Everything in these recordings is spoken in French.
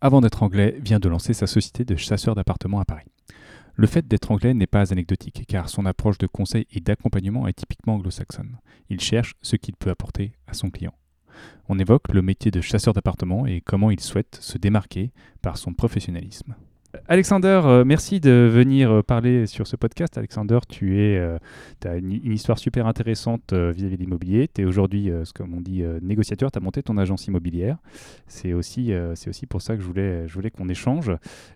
avant d'être anglais, vient de lancer sa société de chasseurs d'appartements à Paris. Le fait d'être anglais n'est pas anecdotique, car son approche de conseil et d'accompagnement est typiquement anglo-saxonne. Il cherche ce qu'il peut apporter à son client. On évoque le métier de chasseur d'appartements et comment il souhaite se démarquer par son professionnalisme. Alexander, euh, merci de venir euh, parler sur ce podcast. Alexander, tu euh, as une, histoire super intéressante vis-à-vis de l'immobilier. Tu es aujourd'hui, comme on dit, négociateur. Tu as monté ton agence immobilière. C'est aussi, aussi pour ça que je voulais, je voulais qu'on échange.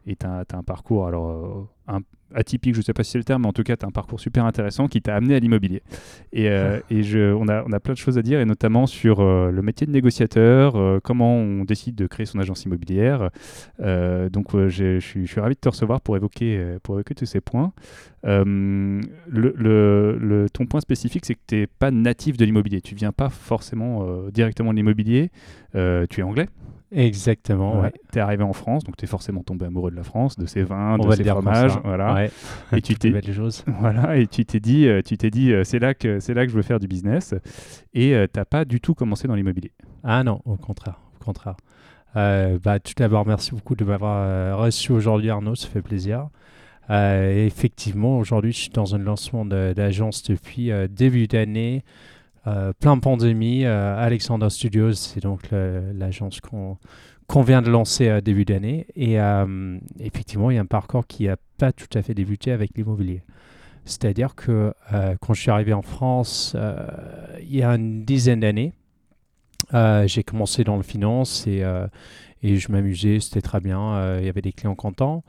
Et tu as, as, un parcours alors, un, atypique, je ne sais pas si c'est le terme, mais en tout cas, tu as un parcours super intéressant qui t'a amené à l'immobilier. Et, euh, et je, on, a, on a plein de choses à dire, et notamment sur euh, le métier de négociateur, euh, comment on décide de créer son agence immobilière. donc, je, suis, ravi de te recevoir pour évoquer, pour évoquer tous ces points. Le, le, ton point spécifique, c'est que tu n'es pas natif de l'immobilier. Tu viens pas forcément directement de l'immobilier. tu es anglais Exactement, ouais. Tu es arrivé en France, donc tu es forcément tombé amoureux de la France, de ses vins, de ses fromages, voilà. Et tu t'es voilà, et tu t'es dit euh, tu t'es dit euh, c'est là que c'est là que je veux faire du business et euh, tu n'as pas du tout commencé dans l'immobilier. Ah non, au contraire, au contraire. bah, tout d'abord, merci beaucoup de m'avoir reçu aujourd'hui, Arnaud, ça fait plaisir. Effectivement, aujourd'hui, je suis dans un lancement d'agence depuis début d'année. Euh, plein pandémie. Euh, Alexander Studios, c'est donc l'agence qu'on vient de lancer début d'année. Et euh, effectivement, il y a un parcours qui n'a pas tout à fait débuté avec l'immobilier. C'est-à-dire que quand je suis arrivé en France, il y a une dizaine d'années, j'ai commencé dans le finance et je m'amusais, c'était très bien, il y avait des clients contents.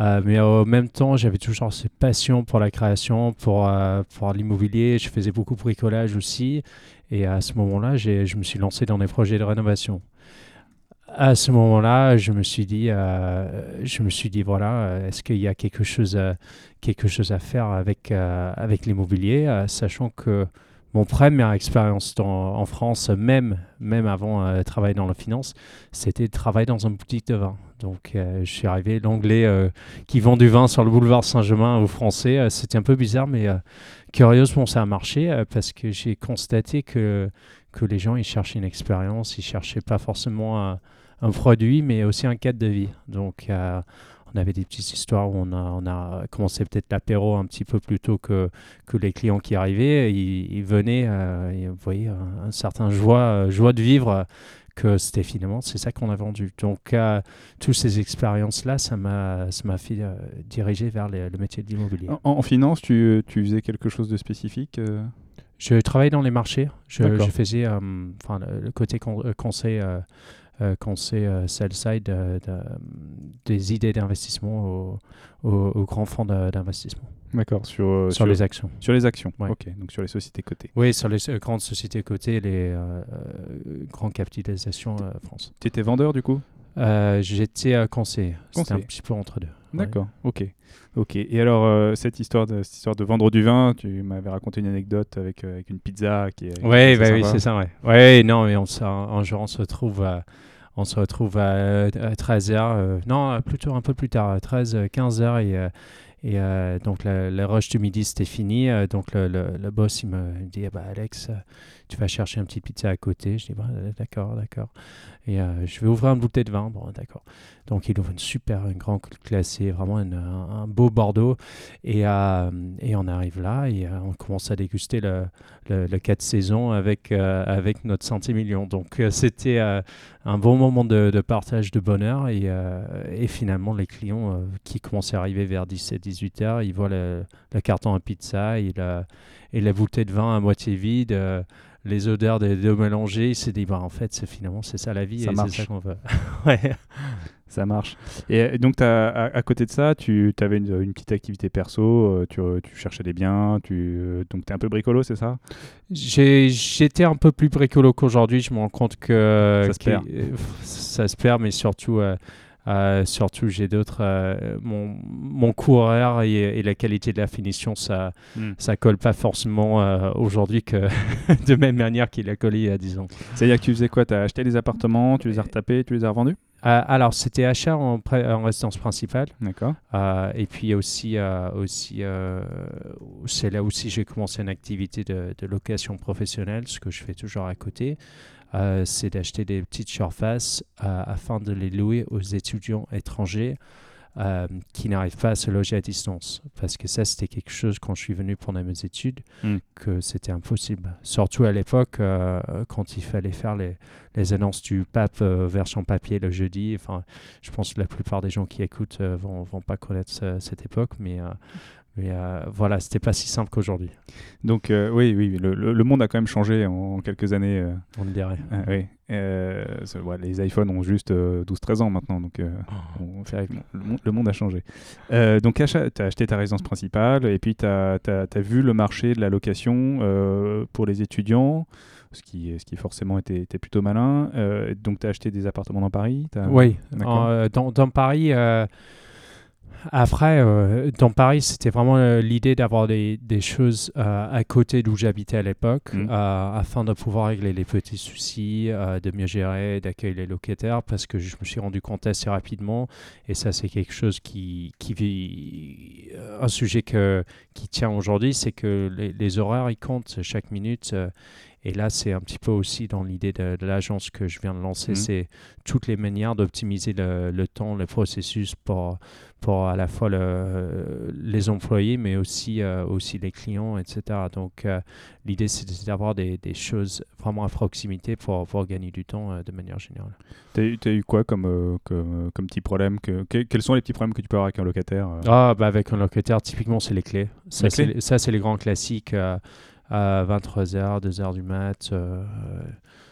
Euh, mais en même temps, j'avais toujours cette passion pour la création, pour, euh, pour l'immobilier. Je faisais beaucoup de bricolage aussi. Et à ce moment-là, je me suis lancé dans des projets de rénovation. À ce moment-là, je me suis dit, euh, je me suis dit voilà, est-ce qu'il y a quelque chose, quelque chose à faire avec, avec l'immobilier, sachant que mon première expérience en France, même, même avant de travailler dans la finance, c'était de travailler dans un boutique de vin. Donc, euh, je suis arrivé, l'anglais euh, qui vend du vin sur le boulevard Saint-Germain aux Français, euh, c'était un peu bizarre, mais curieusement, ça a marché parce que j'ai constaté que, que les gens, ils cherchaient une expérience, ils cherchaient pas forcément un, un produit, mais aussi un cadre de vie. Donc, on avait des petites histoires où on a, on a commencé peut-être l'apéro un petit peu plus tôt que, que les clients qui arrivaient. Ils, venaient, et vous voyez, un, un, certain joie, joie de vivre que c'était finalement, c'est ça qu'on a vendu. Donc, euh, toutes ces expériences-là, ça m'a fait euh, diriger vers le métier de l'immobilier. En, finance, tu, tu, faisais quelque chose de spécifique euh? Je travaillais dans les marchés. Je, je faisais enfin, le côté conseil, conseil sell-side des idées d'investissement aux, aux, grands fonds d'investissement. D'accord, sur, euh, sur, les actions. Sur les actions, ok, donc sur les sociétés cotées. Oui, sur les euh, grandes sociétés cotées, les euh, grandes capitalisations France. Tu étais vendeur du coup? J'étais conseiller, c'était un petit peu entre deux. D'accord, ok. Ok, et alors cette, histoire de, cette histoire de vendre du vin, tu m'avais raconté une anecdote avec, avec une pizza qui est... Ouais, bah, oui, c'est ça, ouais. Ouais, non, mais on, un jour on se retrouve à on se retrouve à, 13h, non, plutôt un peu plus tard, à 13, 15h, et, et euh, donc, le, rush du midi, c'était fini. Euh, donc, le, le, boss, il me dit, bah, Alex, euh, tu vas chercher un petit pizza à côté. Je dis, bah, d'accord, d'accord. Et je vais ouvrir une bouteille de vin. Bon, d'accord. Donc, il ouvre une super, un grand classé, vraiment un, beau Bordeaux. Et, et on arrive là et on commence à déguster le, le, 4 saisons avec, avec notre centimillion. Donc, c'était un bon moment de, partage de bonheur. Et, et finalement, les clients qui commençaient à arriver vers 17 18 heures, il voit le, carton à pizza et la, et la bouteille de vin à moitié vide, euh, les odeurs des deux mélangées. Il s'est dit, bah, en fait, c'est, finalement, c'est ça la vie ça et c'est ça qu'on veut. ouais. Ça marche. Et donc, as, à, côté de ça, tu avais une, petite activité perso, euh, tu, tu, cherchais des biens, tu, euh, donc tu es un peu bricolo, c'est ça? J'étais un peu plus bricolo qu'aujourd'hui. Je me rends compte que ça se perd. ça se perd, mais surtout Euh, surtout, j'ai d'autres. euh, mon, mon horaire et, et la qualité de la finition, ça Hmm. ça colle pas forcément euh, aujourd'hui que de même manière qu'il a collé il y a 10 ans. C'est-à-dire que tu faisais quoi? Tu as acheté des appartements, tu les as retapés, tu les as revendus? Euh, alors, c'était achat en, résidence principale. D'accord. Euh, et puis aussi, euh, aussi euh, c'est là aussi j'ai commencé une activité de, de location professionnelle, ce que je fais toujours à côté. Euh, c'est d'acheter des petites surfaces euh, afin de les louer aux étudiants étrangers euh, qui n'arrivent pas à se loger à distance. Parce que ça, c'était quelque chose quand je suis venu pendant mes études, Mm. que c'était impossible. Surtout à l'époque, euh, quand il fallait faire les, les annonces du pape euh, version papier le jeudi. Enfin, je pense que la plupart des gens qui écoutent euh, vont, vont pas connaître ce- cette époque, mais, mais euh, voilà, c'était pas si simple qu'aujourd'hui, Donc euh, oui, oui, le, le- le monde a quand même changé en, en quelques années. euh, on le dirait. ah, oui. Euh, ouais, les iPhones ont juste euh, 12-13 ans maintenant, donc Oh, on- effectivement, le, monde, le monde a changé. Donc tu as acheté ta résidence principale et puis tu as, vu le marché de la location pour les étudiants, ce qui, ce qui forcément était, était plutôt malin. Donc tu as acheté des appartements dans Paris Oui, dans, dans Paris, après, euh, dans Paris, c'était vraiment euh, l'idée d'avoir des, des choses euh, à côté d'où j'habitais à l'époque, Mhm. euh, afin de pouvoir régler les petits soucis, de mieux gérer, d'accueillir les locataires, parce que je me suis rendu compte assez rapidement, et ça c'est quelque chose qui, qui vit, un sujet que, qui tient aujourd'hui, c'est que les, les horaires, ils comptent chaque minute. Et là, c'est un petit peu aussi dans l'idée de, de l'agence que je viens de lancer, Mhm. c'est toutes les manières d'optimiser le, le temps, le processus pour, pour à la fois le- les employés, mais aussi, euh, aussi les clients, etc. Donc, euh, l'idée, c'est d'avoir des, des choses vraiment à proximité pour, pour gagner du temps euh, de manière générale. T'as eu, t'as eu quoi comme, comme, comme petit problème que, que- Quels sont les petits problèmes que tu peux avoir avec un locataire Ah, bah avec un locataire, typiquement, c'est les clés. Ça, c'est les grands classiques. À 23h, 2h du mat, euh,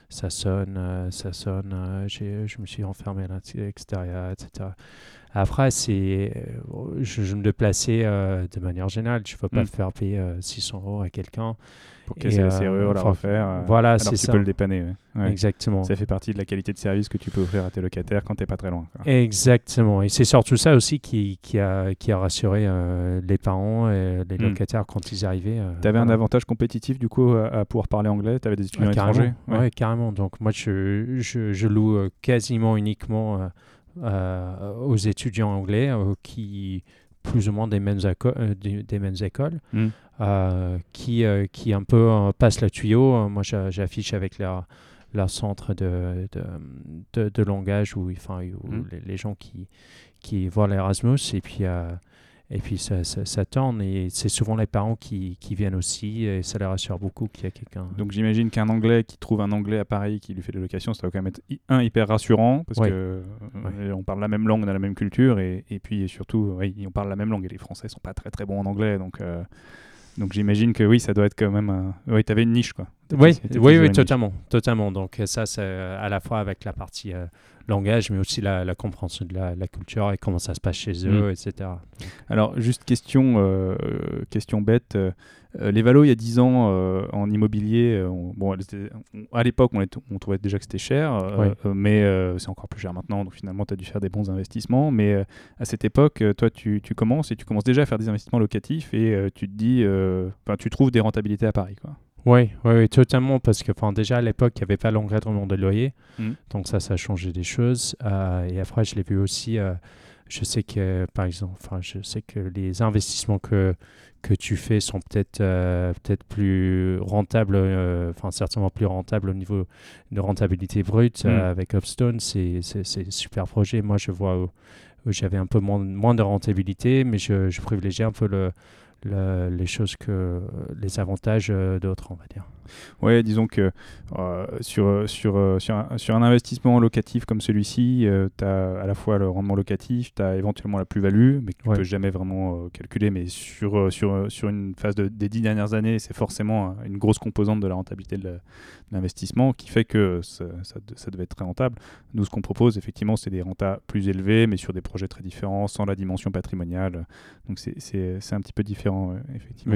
ça sonne, euh, ça sonne, euh, j'ai- je me suis enfermé à l'extérieur, etc. Après, c'est, je, je me déplaçais de manière générale. Je ne veux pas Mm. faire payer euh, 600 euros à quelqu'un. Pour casser la euh, serrure, la enfin, refaire. euh, voilà, c'est tu ça. peux le dépanner. ouais. Ouais. Exactement. Ça fait partie de la qualité de service que tu peux offrir à tes locataires quand t'es pas très loin. quoi. Exactement. Et c'est surtout ça aussi qui, qui, a, qui a rassuré euh, les parents et les Mm. locataires quand ils arrivaient. euh, Tu avais un avantage compétitif du coup à, à pouvoir parler anglais? Tu avais des étudiants Ouais, étrangers? Carrément. Ouais. carrément. Donc moi, je, je, je loue euh, quasiment uniquement euh, euh, aux étudiants anglais euh, qui plus ou moins des mêmes, aco- euh, des, des mêmes écoles, Mm. Euh, qui, euh, qui un peu euh, passent le tuyau. Moi, j'a- j'affiche avec leur, leur centre de, de, de, de langage où, enfin, où Mm. les, les gens qui, qui voient l'Erasmus et puis, euh, et puis ça, ça, ça tourne. Et c'est souvent les parents qui, qui viennent aussi et ça les rassure beaucoup qu'il y a quelqu'un. Donc j'imagine qu'un anglais qui trouve un anglais à Paris qui lui fait des locations, ça va quand même être un hyper rassurant parce Ouais. que on parle la même langue, on a la même culture et, et puis surtout oui, on parle la même langue et les Français sont pas très très bons en anglais donc euh, donc j'imagine que oui ça doit être quand même un... oui t'avais une niche quoi. Oui, oui, oui, totalement, totalement. Donc euh, ça, c'est euh, à la fois avec la partie euh, langage, mais aussi la, la compréhension de la, la culture et comment ça se passe chez eux, Mm. etc. Alors, juste question, euh, question bête. euh, les valos, il y a 10 ans, euh, en immobilier, on- bon, on- à l'époque, on, trouvait déjà que c'était cher, Oui. mais c'est encore plus cher maintenant, donc finalement, tu as dû faire des bons investissements. Mais à cette époque, toi, tu, tu commences et tu commences déjà à faire des investissements locatifs et tu te dis, enfin, tu trouves des rentabilités à Paris. Quoi. Oui, oui, oui, totalement, parce que déjà à l'époque, il n'y avait pas l'encadrement de loyer, Mm. donc ça, ça a changé des choses. Euh, et après, je l'ai vu aussi, euh, je sais que, par exemple, je sais que les investissements que, que tu fais sont peut-être euh, peut-être plus rentables, enfin certainement plus rentables au niveau de rentabilité brute. Mm. Avec Upstone, c'est super projet. Moi, je vois où, où j'avais un peu moins, moins de rentabilité, mais je, je privilégiais un peu le, le- les choses que les avantages euh, d'autres, on va dire. Ouais, disons que euh, sur, sur, euh, sur, un, sur un investissement locatif comme celui-ci, tu as à la fois le rendement locatif, tu as éventuellement la plus-value, mais que tu Ouais. peux jamais vraiment euh, calculer. Mais sur, euh, sur, euh, sur une phase de- des dix dernières années, c'est forcément euh, une grosse composante de la rentabilité de l'investissement qui fait que ça, ça, ça devait être très rentable. Nous, ce qu'on propose, effectivement, c'est des rentas plus élevés, mais sur des projets très différents, sans la dimension patrimoniale. Donc c'est un petit peu différent. Différent, effectivement.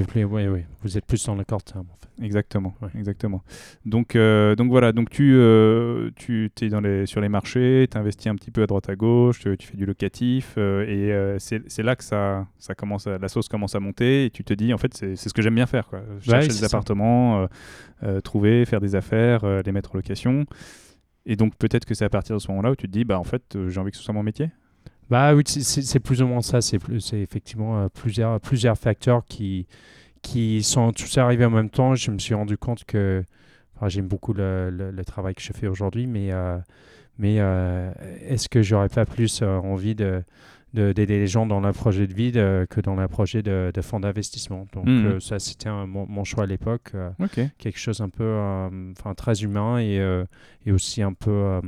Vous êtes plus dans le court terme en fait. Exactement, Ouais. exactement. Donc, euh, donc voilà, donc tu, euh, tu es dans les, sur les marchés, tu investis un petit peu à droite à gauche, tu, tu fais du locatif, euh, et euh, c'est là que ça, ça commence à- la sauce commence à monter, et tu te dis, en fait, c'est ce que j'aime bien faire. Quoi. Chercher des appartements, euh, euh, trouver, faire des affaires, euh, les mettre en location. Et donc peut-être que c'est à partir de ce moment-là où tu te dis, bah en fait, euh, j'ai envie que ce soit mon métier. Bah oui, c'est- plus ou moins ça. C'est effectivement euh, plusieurs, plusieurs facteurs qui, qui sont tous arrivés en même temps. Je me suis rendu compte que enfin, j'aime beaucoup le, le- le travail que je fais aujourd'hui, mais, euh, mais euh, est-ce que j'aurais pas plus envie de de- d'aider les gens dans leur projet de vie de- que dans leur projet de, de fonds d'investissement? Donc euh, ça, c'était mon, mon choix à l'époque. euh, Ok. quelque chose un peu euh, enfin très humain et, et aussi un peu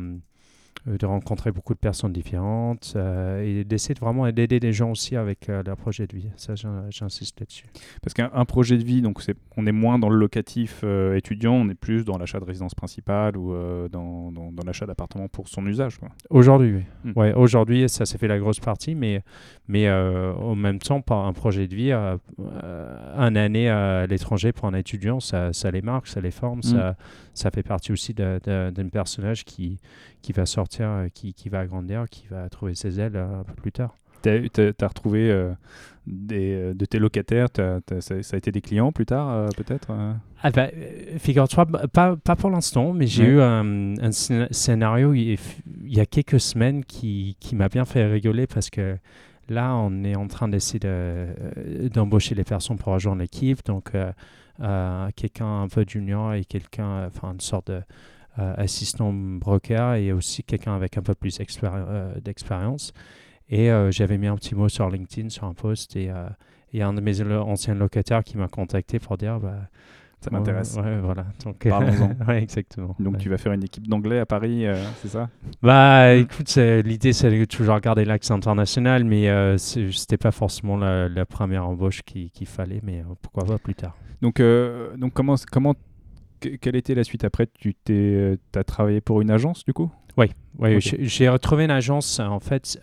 de rencontrer beaucoup de personnes différentes euh, et d'essayer de vraiment d'aider les gens aussi avec euh, leur projet de vie. Ça, j'in- j'insiste là-dessus. Parce qu'un un projet de vie, donc c'est, on est moins dans le locatif euh, étudiant, on est plus dans l'achat de résidence principale ou euh, dans, dans- dans l'achat d'appartement pour son usage. Aujourd'hui, oui. Mm. Ouais, aujourd'hui, ça s'est fait la grosse partie, mais, mais euh, en même temps, par un projet de vie, euh, euh, un année à l'étranger pour un étudiant, ça, ça les marque, ça les forme, ça, ça fait partie aussi d'un personnage qui, qui va sortir, euh, qui, qui va grandir, qui va trouver ses ailes euh, un peu plus tard. T'as, t'as- t'as retrouvé euh, des, de tes locataires, ça, ça a été des clients plus tard, euh, peut-être Ah bah, figure-toi, bah, pas, pas pour l'instant, mais j'ai Ouais. eu un, un scén- scénario il y a- il y a quelques semaines qui, qui m'a bien fait rigoler parce que là, on est en train d'essayer de, euh, d'embaucher les personnes pour rejoindre l'équipe. Donc, euh, euh, quelqu'un un peu junior et quelqu'un, enfin, une sorte de euh, assistant broker et aussi quelqu'un avec un peu plus expéri- d'expérience. Et j'avais mis un petit mot sur LinkedIn, sur un post, et il un de mes anciens locataires qui m'a contacté pour dire bah, Ça m'intéresse. Ouais, ouais, voilà. Donc, Parlons-en. ouais, exactement. Donc Ouais. tu vas faire une équipe d'anglais à Paris, euh, c'est ça? Bah, écoute, c'est- l'idée, c'est de toujours garder l'axe international, mais euh, c'est- c'était pas forcément la, la première embauche qui- qu'il fallait, mais euh, pourquoi pas plus tard. Donc, euh, donc comment, comment, que- quelle était la suite? Après Tu t'es, as travaillé pour une agence du coup? Oui, j'ai j'ai retrouvé une agence, en fait,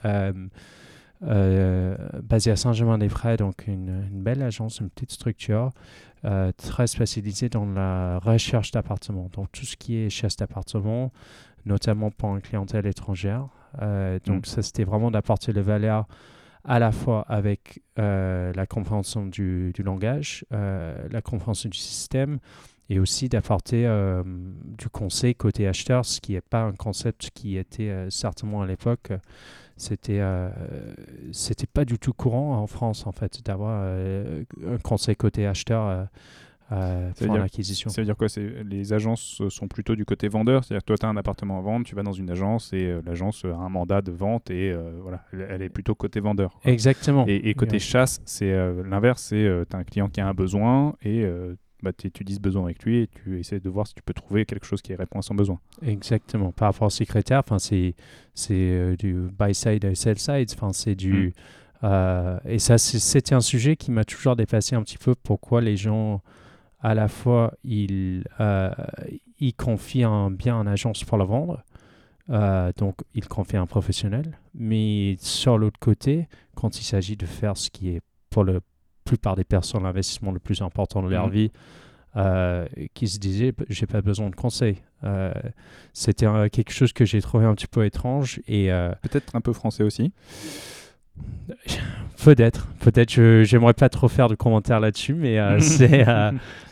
euh, basée à Saint-Germain-des-Prés, donc une, une belle agence, une petite structure, euh, très spécialisée dans la recherche d'appartements. Donc, tout ce qui est chasse d'appartements, notamment pour une clientèle étrangère. Euh, donc, Mm. ça, c'était vraiment d'apporter le valeur à la fois avec euh, la compréhension du, du langage, la compréhension du système, et aussi d'apporter euh, du conseil côté acheteur, ce qui n'est pas un concept qui était euh, certainement à l'époque, euh, c'était euh, c'était pas du tout courant en France en fait d'avoir un conseil côté acheteur pour l'acquisition. Ça veut dire quoi? Les agences sont plutôt du côté vendeur, c'est-à-dire que toi tu as un appartement à vendre, tu vas dans une agence et l'agence a un mandat de vente et voilà, elle, est plutôt côté vendeur. quoi. Exactement. Et, et côté chasse, c'est l'inverse, c'est tu as un client qui a un besoin et bah, tu étudies ce besoin avec lui et tu essaies de voir si tu peux trouver quelque chose qui répond à son besoin. Exactement. Par rapport au secrétaire, c'est, euh, du buy side et sell side. Enfin, c'est du. euh, et ça, c'est- c'était un sujet qui m'a toujours dépassé un petit peu. Pourquoi les gens, à la fois, ils, euh, ils confient un bien à une agence pour le vendre. euh, donc, ils confient à un professionnel. Mais sur l'autre côté, quand il s'agit de faire ce qui est pour la plupart des personnes l'investissement le plus important de leur Mhm. vie, euh, qui se disaient j'ai pas besoin de conseils. Euh, C'était euh, quelque chose que j'ai trouvé un petit peu étrange et euh, Peut-être un peu français aussi. peut-être, peut-être, je j'aimerais pas trop faire de commentaires là-dessus, mais c'est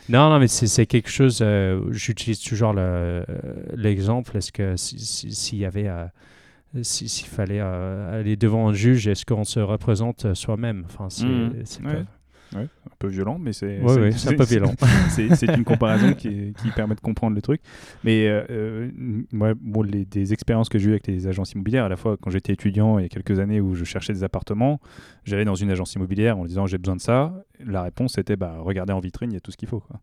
non, non, mais c'est quelque chose. J'utilise toujours le- l'exemple. Est-ce que si- si- s'il y avait si- s'il fallait aller devant un juge, est-ce qu'on se représente soi-même? Enfin, c'est c'est Ouais. un peu violent, mais c'est Ouais, un peu violent. c'est une comparaison qui, qui permet de comprendre le truc. Mais euh, euh, moi, bon, les, des expériences que j'ai eues avec les agences immobilières, à la fois quand j'étais étudiant il y a quelques années où je cherchais des appartements, j'allais dans une agence immobilière en disant j'ai besoin de ça. La réponse était bah, regardez en vitrine, il y a tout ce qu'il faut. quoi.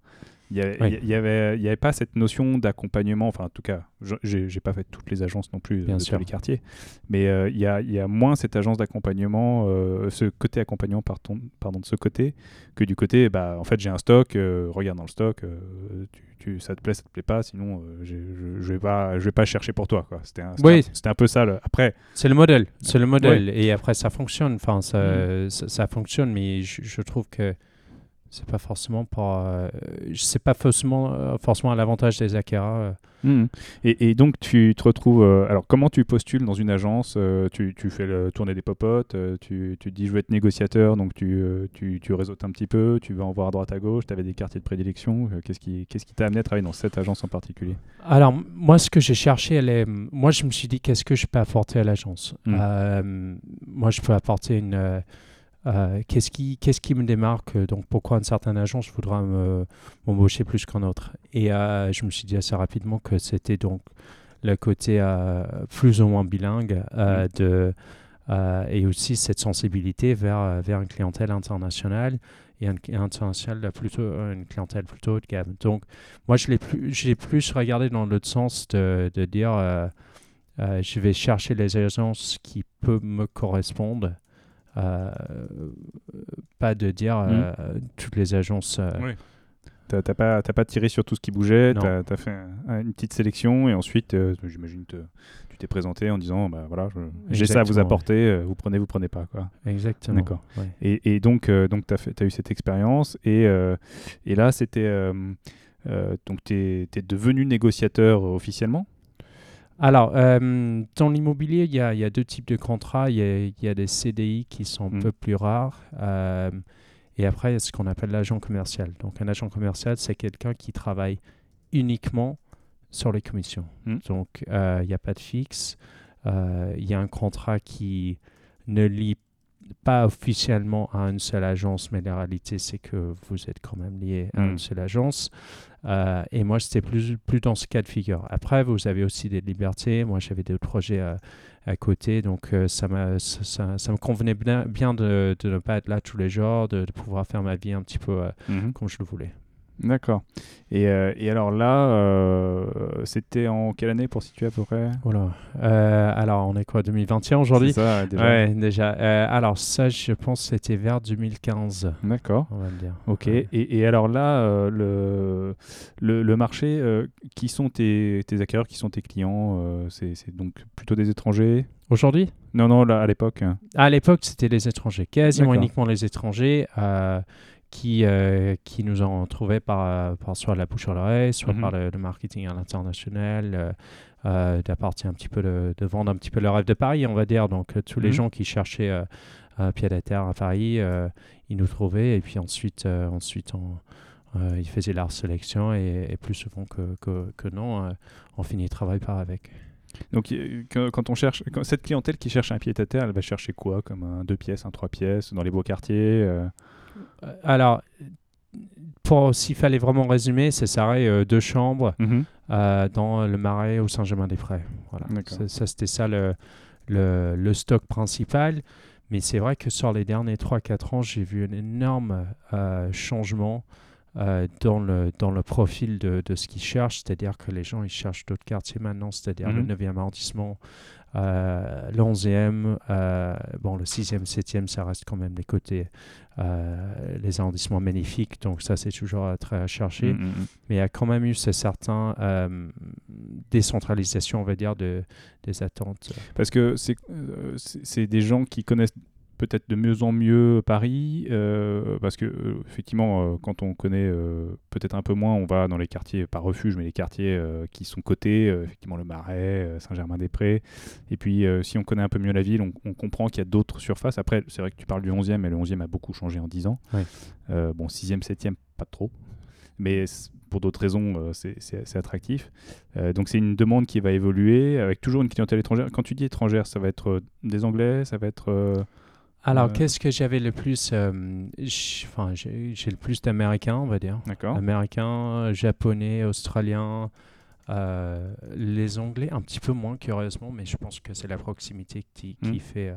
Il n'y avait, Oui. y avait, il y avait pas cette notion d'accompagnement, enfin en tout cas, je- j'ai pas fait toutes les agences non plus Bien de sûr. tous les quartiers, mais euh, il y, a, il y a moins cette agence d'accompagnement, euh, ce côté accompagnement pardon, pardon, de ce côté, que du côté, bah, en fait j'ai un stock, euh, regarde dans le stock, euh, tu, tu- ça te plaît, ça te plaît pas, sinon euh, je, je vais pas, je vais pas chercher pour toi. C'était un, Oui. un- peu ça. le- Après, C'est le modèle, c'est le modèle. Et après, ça fonctionne. Enfin, ça, ça, ça fonctionne, mais je, je trouve que C'est pas forcément pour, euh, c'est pas forcément, euh, forcément à l'avantage des acquéreurs. euh. Mhm. Et, et donc, tu te retrouves. euh, alors, comment tu postules dans une agence tu, tu fais le, tourner des popotes, tu, tu te dis je veux être négociateur, donc tu, tu, tu réseautes un petit peu, tu vas en voir à droite à gauche, tu avais des quartiers de prédilection. Qu'est-ce qui qu'est-ce qui t'a amené à travailler dans cette agence en particulier? Alors, moi, ce que j'ai cherché, elle est, moi, je me suis dit, qu'est-ce que je peux apporter à l'agence? Mm. Euh, Moi, je peux apporter une. Euh, euh, qu'est-ce qui, me démarque Donc, pourquoi une certaine agence voudra me- m'embaucher plus qu'un autre? Et euh, je me suis dit assez rapidement que c'était donc le côté euh, plus ou moins bilingue euh, Mm. de, euh, et aussi cette sensibilité vers, vers une clientèle internationale et une, internationale plutôt, une clientèle plutôt haut de gamme. Donc, moi, je l'ai plus, j'ai plus regardé dans l'autre sens de, de dire euh, euh, je vais chercher les agences qui peuvent me correspondre. Euh, pas de dire euh, toutes les agences. euh, Oui. T'as t'as pas, t'as pas tiré sur tout ce qui bougeait, t'as as fait un- une petite sélection et ensuite, euh, j'imagine, te- tu t'es présenté en disant bah voilà, je- j'ai ça à vous Exactement, apporter, euh, vous prenez, vous prenez pas quoi. Exactement. D'accord. ouais. Et, et donc, euh, donc tu as, eu cette expérience. Et, euh, et là, c'était. euh, euh, donc, tu es, devenu négociateur officiellement? Alors, euh, dans l'immobilier, il y, a il y a deux types de contrats. Il y a, il y a des CDI qui sont un Mm. peu plus rares. euh, et après, il y a ce qu'on appelle l'agent commercial. Donc, un agent commercial, c'est quelqu'un qui travaille uniquement sur les commissions. Mm. Donc, euh, il n'y a pas de fixe. Il y a un contrat qui ne lie pas officiellement à une seule agence, mais la réalité, c'est que vous êtes quand même lié à Mm. une seule agence. Euh, et moi, c'était plus, plus dans ce cas de figure. Après, vous avez aussi des libertés. Moi, j'avais des projets à, à côté, donc euh, ça, ça, ça- ça me convenait bien, bien de, de ne pas être là tous les jours, de, de pouvoir faire ma vie un petit peu euh, Mhm. comme je le voulais. D'accord. Et, euh, et alors là, euh, c'était en quelle année pour situer à peu près? Voilà. Euh, alors, on est quoi, 2021 aujourd'hui? C'est ça, déjà. Ouais, déjà. Alors, ça, je pense c'était vers 2015, D'accord. on va le dire. Ok. Ouais. Et, et alors là, le, le, le marché, qui sont tes, tes acquéreurs, qui sont tes clients C'est c'est donc plutôt des étrangers? Aujourd'hui? Non, non, là, à l'époque. À l'époque, c'était les étrangers, quasiment D'accord. uniquement les étrangers qui, euh, qui nous ont trouvés par, euh, par soit la bouche à l'oreille, soit Mhm. par le, le marketing à l'international, euh, euh, d'apporter un petit peu de, de vendre un petit peu le rêve de Paris, on va dire. Donc, tous les Mhm. gens qui cherchaient un pied à terre à Paris, ils nous trouvaient et puis ensuite, ensuite on, ils faisaient leur sélection et, et plus souvent que, que, que non, on finit le travail par avec. Donc, quand, on cherche, quand cette clientèle qui cherche un pied à terre, elle va chercher quoi? Comme un deux pièces, un trois pièces, dans les beaux quartiers Euh, Alors, pour s'il fallait vraiment résumer, c'est ça, euh, deux chambres mhm. euh, dans le Marais au Saint-Germain-des-Prés. Voilà. Ça, c'était ça le, le, le stock principal. Mais c'est vrai que sur les derniers 3-4 ans, j'ai vu un énorme euh, changement euh, dans, le, dans le profil de, de ce qu'ils cherchent. C'est-à-dire que les gens ils cherchent d'autres quartiers maintenant, c'est-à-dire Mhm. le 9e arrondissement, euh, le 11e, euh, bon, le 6e, 7e, ça reste quand même les côtés, euh, les arrondissements magnifiques. Donc ça, c'est toujours très à chercher Mhm, mhm. mais il y a quand même eu ce certain décentralisation, on va dire, de, des attentes. Parce que c'est des gens qui connaissent peut-être de mieux en mieux Paris, euh, parce que euh, effectivement, euh, quand on connaît peut-être un peu moins, on va dans les quartiers, pas refuge, mais les quartiers qui sont cotés, effectivement le Marais, Saint-Germain-des-Prés. Et puis, si on connaît un peu mieux la ville, on, on comprend qu'il y a d'autres surfaces. Après, c'est vrai que tu parles du 11e, mais le 11e a beaucoup changé en 10 ans. Bon, 6e, 7e, pas trop. Mais pour d'autres raisons, c'est- attractif. Euh, donc c'est une demande qui va évoluer avec toujours une clientèle étrangère. Quand tu dis étrangère, ça va être des Anglais, ça va être... euh, Alors, Euh, qu'est-ce que j'avais le plus euh, Enfin, j'ai le plus d'Américains, on va dire. D'accord. Américains, Japonais, Australiens. euh, les Anglais, un petit peu moins, curieusement, mais je pense que c'est la proximité qui, qui Mm. fait, euh,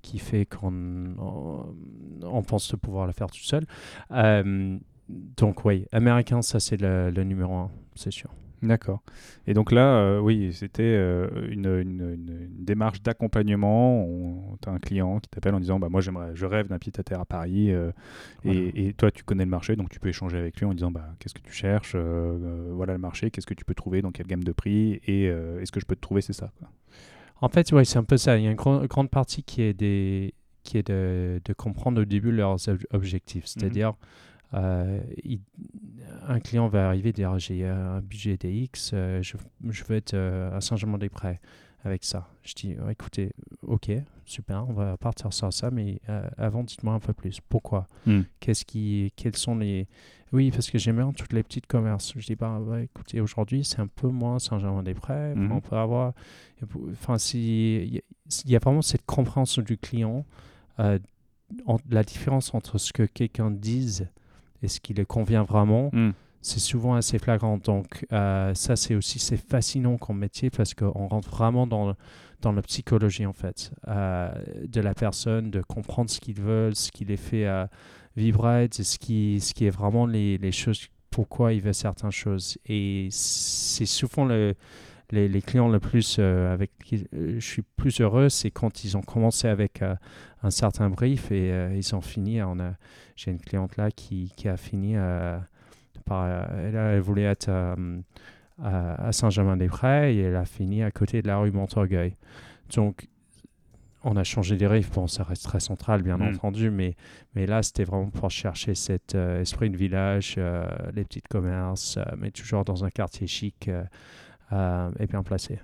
qui fait qu'on on, on pense de pouvoir le faire tout seul. Euh, donc, oui, Américains, ça, c'est le, le numéro un, c'est sûr. D'accord. Et donc là, euh, oui, c'était euh, une, une- une- une démarche d'accompagnement. Tu as un client qui t'appelle en disant bah, Moi, j'aimerais, je rêve d'un pied à terre à Paris. euh, Voilà. et, et toi, tu connais le marché, donc tu peux échanger avec lui en disant bah, Qu'est-ce que tu cherches Voilà le marché, qu'est-ce que tu peux trouver Dans quelle gamme de prix Et est-ce que je peux te trouver C'est ça. quoi. En fait, oui, c'est un peu ça. Il y a une grande partie qui est, des, qui est de, de comprendre au début leurs ob- objectifs. C'est-à-dire, euh, il- un client va arriver et dire j'ai un budget DX, euh, je, je veux être euh, à Saint-Germain-des-Prés avec ça. Je dis Ouais, écoutez, ok, super, on va partir sur ça, mais euh, avant, dites-moi un peu plus. Pourquoi? Hmm. Qu'est-ce qui, Quels sont les. Oui, parce que j'aime bien toutes les petites commerces. Je dis bah, ouais, écoutez, aujourd'hui, c'est un peu moins Saint-Germain-des-Prés. Mhm. On peut avoir. Enfin, si- il y, a- il y a vraiment cette compréhension du client, euh, en- la différence entre ce que quelqu'un dise et ce qui lui convient vraiment, Hmm. c'est souvent assez flagrant. Donc, euh, ça, c'est aussi c'est fascinant comme métier parce qu'on rentre vraiment dans, dans la psychologie, en fait, euh, de la personne, de comprendre ce qu'ils veulent, ce qui les fait euh, vibrer, ce qui, ce qui est vraiment les, les choses, pourquoi ils veulent certaines choses. Et c'est souvent le, les, les clients le plus euh, avec qui euh, je suis plus heureux, c'est quand ils ont commencé avec euh, un certain brief et euh, ils ont fini. On a, j'ai une cliente là qui, qui a fini par, elle, voulait être à, Saint-Germain-des-Prés et elle a fini à côté de la rue Montorgueil. Donc on a changé les rives. Bon, ça reste très central, bien Mm. entendu, mais, mais là, c'était vraiment pour chercher cet esprit de village, les petits commerces, mais toujours dans un quartier chic et bien placé.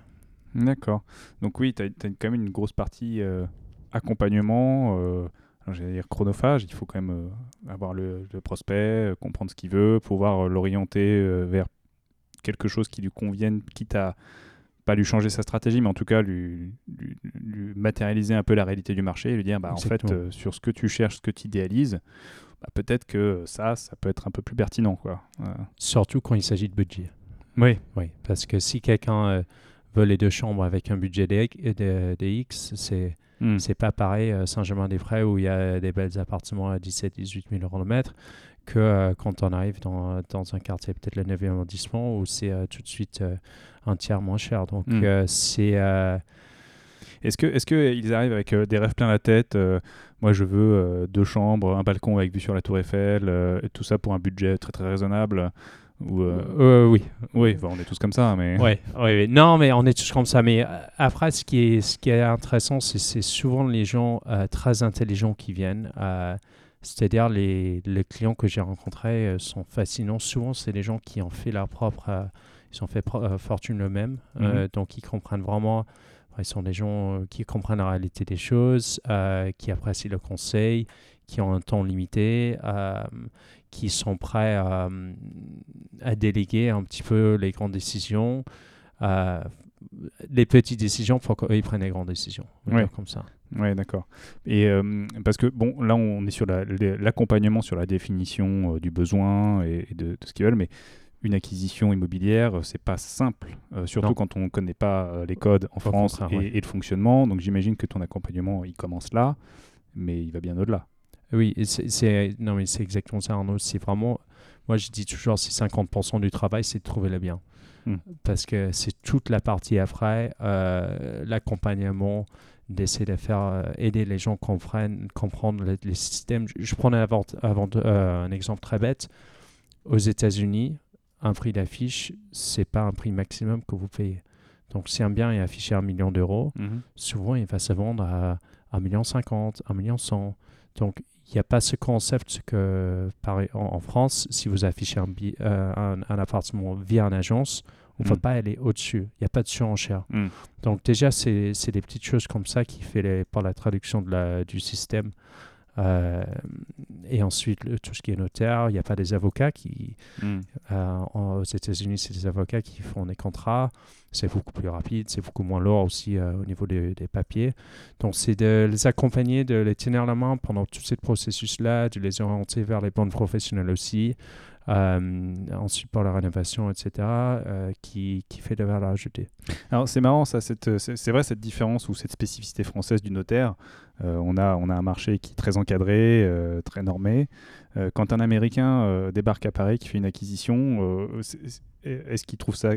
D'accord. Donc oui, tu as, quand même une grosse partie euh, accompagnement, euh, j'allais dire chronophage. Il faut quand même euh, avoir le, le prospect, euh, comprendre ce qu'il veut, pouvoir euh, l'orienter euh, vers quelque chose qui lui convienne, quitte à pas lui changer sa stratégie, mais en tout cas lui, lui- lui matérialiser un peu la réalité du marché et lui dire, bah, en fait, euh, sur ce que tu cherches, ce que tu idéalises, bah, peut-être que ça, ça peut être un peu plus pertinent. Quoi. Euh, Surtout quand il s'agit de budget. Oui. Oui, parce que si quelqu'un euh, veut les deux chambres avec un budget de, de- de X, c'est Hmm. c'est pas pareil euh, Saint-Germain-des-Prés où il y a des belles appartements à 17-18 000 euros le mètre que euh, quand on arrive dans, dans un quartier, peut-être le 9e arrondissement, où c'est euh, tout de suite un tiers moins cher. Donc Mm. euh, c'est... Est-ce que, est-ce que ils arrivent avec euh, des rêves plein la tête euh, Moi, je veux euh, deux chambres, un balcon avec vue sur la Tour Eiffel, et tout ça pour un budget très très raisonnable. Ou euh, euh, oui, oui, enfin, on est tous comme ça, mais Ouais, ouais, ouais. Non, mais on est tous comme ça. Mais euh, après, ce qui est, ce qui est intéressant, c'est c'est souvent les gens euh, très intelligents qui viennent. euh, C'est-à-dire les, les clients que j'ai rencontrés euh, sont fascinants. Souvent, c'est des gens qui ont fait leur propre, euh, ils ont fait euh, fortune eux-mêmes. Euh, donc, ils comprennent vraiment. Ils sont des gens euh, qui comprennent la réalité des choses, euh, qui apprécient le conseil, qui ont un temps limité, euh, qui sont prêts à, à déléguer un petit peu les grandes décisions, euh, les petites décisions pour qu'eux ils prennent les grandes décisions. Ouais. comme ça. Ouais, d'accord. Et euh, parce que bon, là, on est sur la- l'accompagnement sur la définition euh, du besoin et, et de, de ce qu'ils veulent, mais une acquisition immobilière, euh, c'est pas simple, euh, surtout Non. quand on connaît pas euh, les codes en Au France contraire, et, ouais. et le fonctionnement. Donc, j'imagine que ton accompagnement, il commence là, mais il va bien au-delà. Oui, c'est- non mais c'est exactement ça Arnaud. C'est vraiment, moi je dis toujours, c'est 50% du travail, c'est de trouver le bien. Hmm. Parce que c'est toute la partie après, euh, l'accompagnement, d'essayer de faire euh, aider les gens comprennent, comprendre les, les systèmes. Je, je prenais avant, euh, un exemple très bête. Aux États-Unis, un prix d'affiche, c'est pas un prix maximum que vous payez. Donc si un bien est affiché à un million d'euros, souvent il va se vendre à 1,50 million, 1,1 million. Donc il n'y a pas ce concept que pareil, en, en France, si vous affichez un, euh, un, un appartement via une agence, on ne peut Mm. pas aller au-dessus. Il n'y a pas de surenchère. Mm. Donc déjà, c'est c'est des petites choses comme ça qui fait les, par la traduction de la, du système. Euh, et ensuite, le- tout ce qui est notaire, il n'y a pas des avocats qui, Mm. euh, en- aux États-Unis, c'est des avocats qui font des contrats. C'est beaucoup plus rapide, c'est beaucoup moins lourd aussi euh, au niveau des, des papiers. Donc, c'est de les accompagner, de les tenir la main pendant tout ce processus-là, de les orienter vers les bandes professionnelles aussi. Euh, ensuite, pour la rénovation, etc., euh, qui, qui fait de la valeur ajoutée. Alors c'est marrant ça, c'est vrai cette différence ou cette spécificité française du notaire. Euh, on, a, on a un marché qui est très encadré, euh, très normé. Quand un Américain débarque à Paris, qui fait une acquisition, est-ce qu'il trouve ça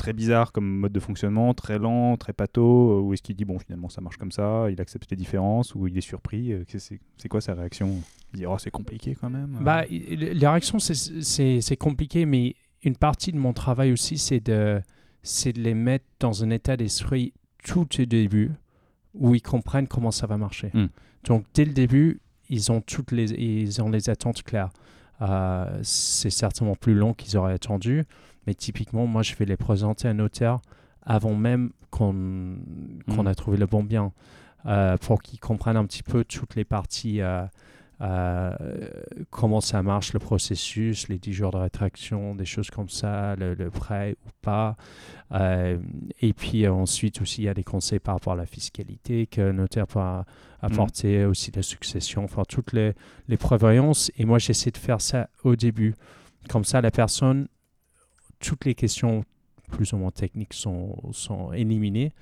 très bizarre comme mode de fonctionnement, très lent, très pâteau, euh, ou est-ce qu'il dit bon finalement ça marche comme ça, il accepte les différences, ou il est surpris euh, c'est- quoi sa réaction? Il dit oh c'est compliqué quand même. Bah, la réaction, c'est- compliqué, mais une partie de mon travail aussi, c'est de, c'est de les mettre dans un état d'esprit tout au début où ils comprennent comment ça va marcher. Mm. Donc, dès le début, ils ont toutes les, ils ont les attentes claires. Euh, c'est certainement plus long qu'ils auraient attendu, mais typiquement, moi, je vais les présenter à un notaire avant même qu'on qu'on Mm. a trouvé le bon bien, euh, pour qu'ils comprennent un petit peu toutes les parties, euh, euh, comment ça marche, le processus, les 10 jours de rétraction, des choses comme ça, le, le prêt ou pas. Euh, et puis euh, ensuite aussi, il y a des conseils par rapport à la fiscalité que le notaire peut apporter, aussi la succession, enfin toutes les, les prévoyances. Et moi, j'essaie de faire ça au début. Comme ça, la personne, toutes les questions plus ou moins techniques sont, sont éliminées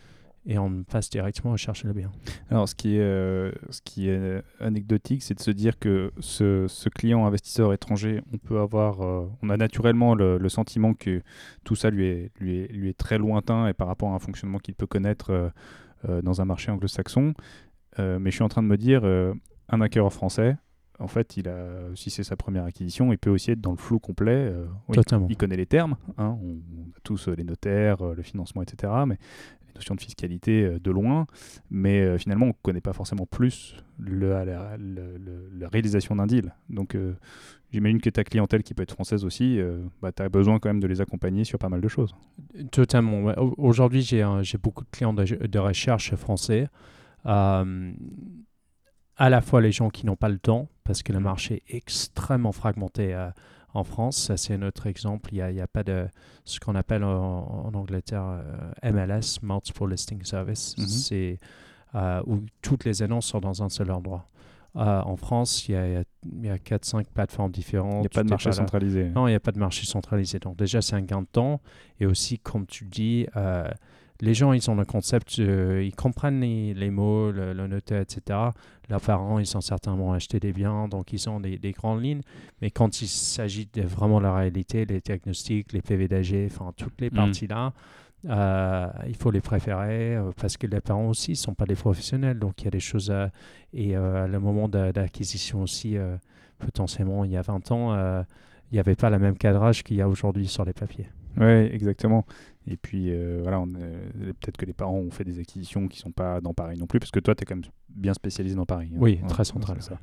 et on passe directement à chercher le bien. Alors, ce qui est, euh, ce qui est anecdotique, c'est de se dire que ce, ce client investisseur étranger, on peut avoir, euh, on a naturellement le, le sentiment que tout ça lui est, lui est, lui est très lointain et par rapport à un fonctionnement qu'il peut connaître euh, dans un marché anglo-saxon. Mais je suis en train de me dire, un acquéreur français, en fait, il a, si c'est sa première acquisition, il peut aussi être dans le flou complet. euh, oui, il connaît les termes, hein, on, on a tous euh, les notaires, euh, le financement, etc. Mais les notions de fiscalité euh, de loin, mais euh, finalement on ne connaît pas forcément plus le- la, la- le- la réalisation d'un deal. Donc euh, j'imagine que ta clientèle qui peut être française aussi, euh, bah, tu as besoin quand même de les accompagner sur pas mal de choses. Totalement. ouais. Aujourd'hui, j'ai un- j'ai beaucoup de clients de, de recherche français. Euh, à la fois les gens qui n'ont pas le temps, parce que le marché est extrêmement fragmenté euh, en France. Ça, c'est un autre exemple. Il n'y a, y a pas de ce qu'on appelle en, en Angleterre euh, MLS, Multiple Listing Service. Mhm. C'est euh, où toutes les annonces sont dans un seul endroit. Euh, en France, il y a, y a- il y a 4-5 plateformes différentes. Il n'y a pas de marché centralisé. Non, il n'y a pas de marché centralisé. Donc déjà, c'est un gain de temps. Et aussi, comme tu dis, euh, les gens, ils ont un concept, euh, ils comprennent les, les mots, le, le notaire, etc. Leurs parents, ils ont certainement acheté des biens, donc ils ont des, des grandes lignes. Mais quand il s'agit de vraiment la réalité, les diagnostics, les PV d'AG, enfin, toutes les Mm. parties-là, euh, il faut les préférer euh, parce que les parents aussi ne sont pas des professionnels. Donc il y a des choses à... Et le moment d'a- d'acquisition aussi, potentiellement, il y a 20 ans, il n'y avait pas le même cadrage qu'il y a aujourd'hui sur les papiers. Oui, exactement. Et puis, euh, voilà, peut-être que les parents ont fait des acquisitions qui ne sont pas dans Paris non plus, parce que toi, tu es bien spécialisé dans Paris. hein. Oui, très central. ça.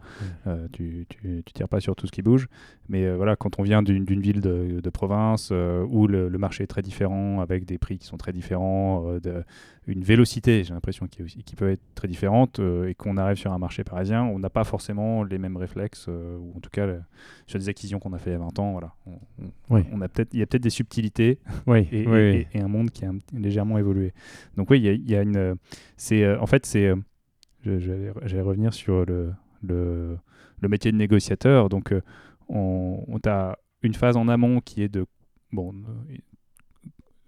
Euh, tu, tu, tu tires pas sur tout ce qui bouge. Mais euh, voilà, quand on vient d'une ville de, de province euh, où le, le marché est très différent, avec des prix qui sont très différents, de- une vélocité, j'ai l'impression, qui, qui peut être très différente, et qu'on arrive sur un marché parisien, on n'a pas forcément les mêmes réflexes, ou en tout cas, sur des acquisitions qu'on a fait il y a 20 ans, voilà. On, on- Oui. on a peut-être, il y a peut-être des subtilités Oui, et, un monde qui a légèrement évolué. Donc oui, il y y a une, c'est, en fait, c'est, j'allais revenir sur le, le, le métier de négociateur. Donc euh, on, on a une phase en amont qui est de, bon, euh,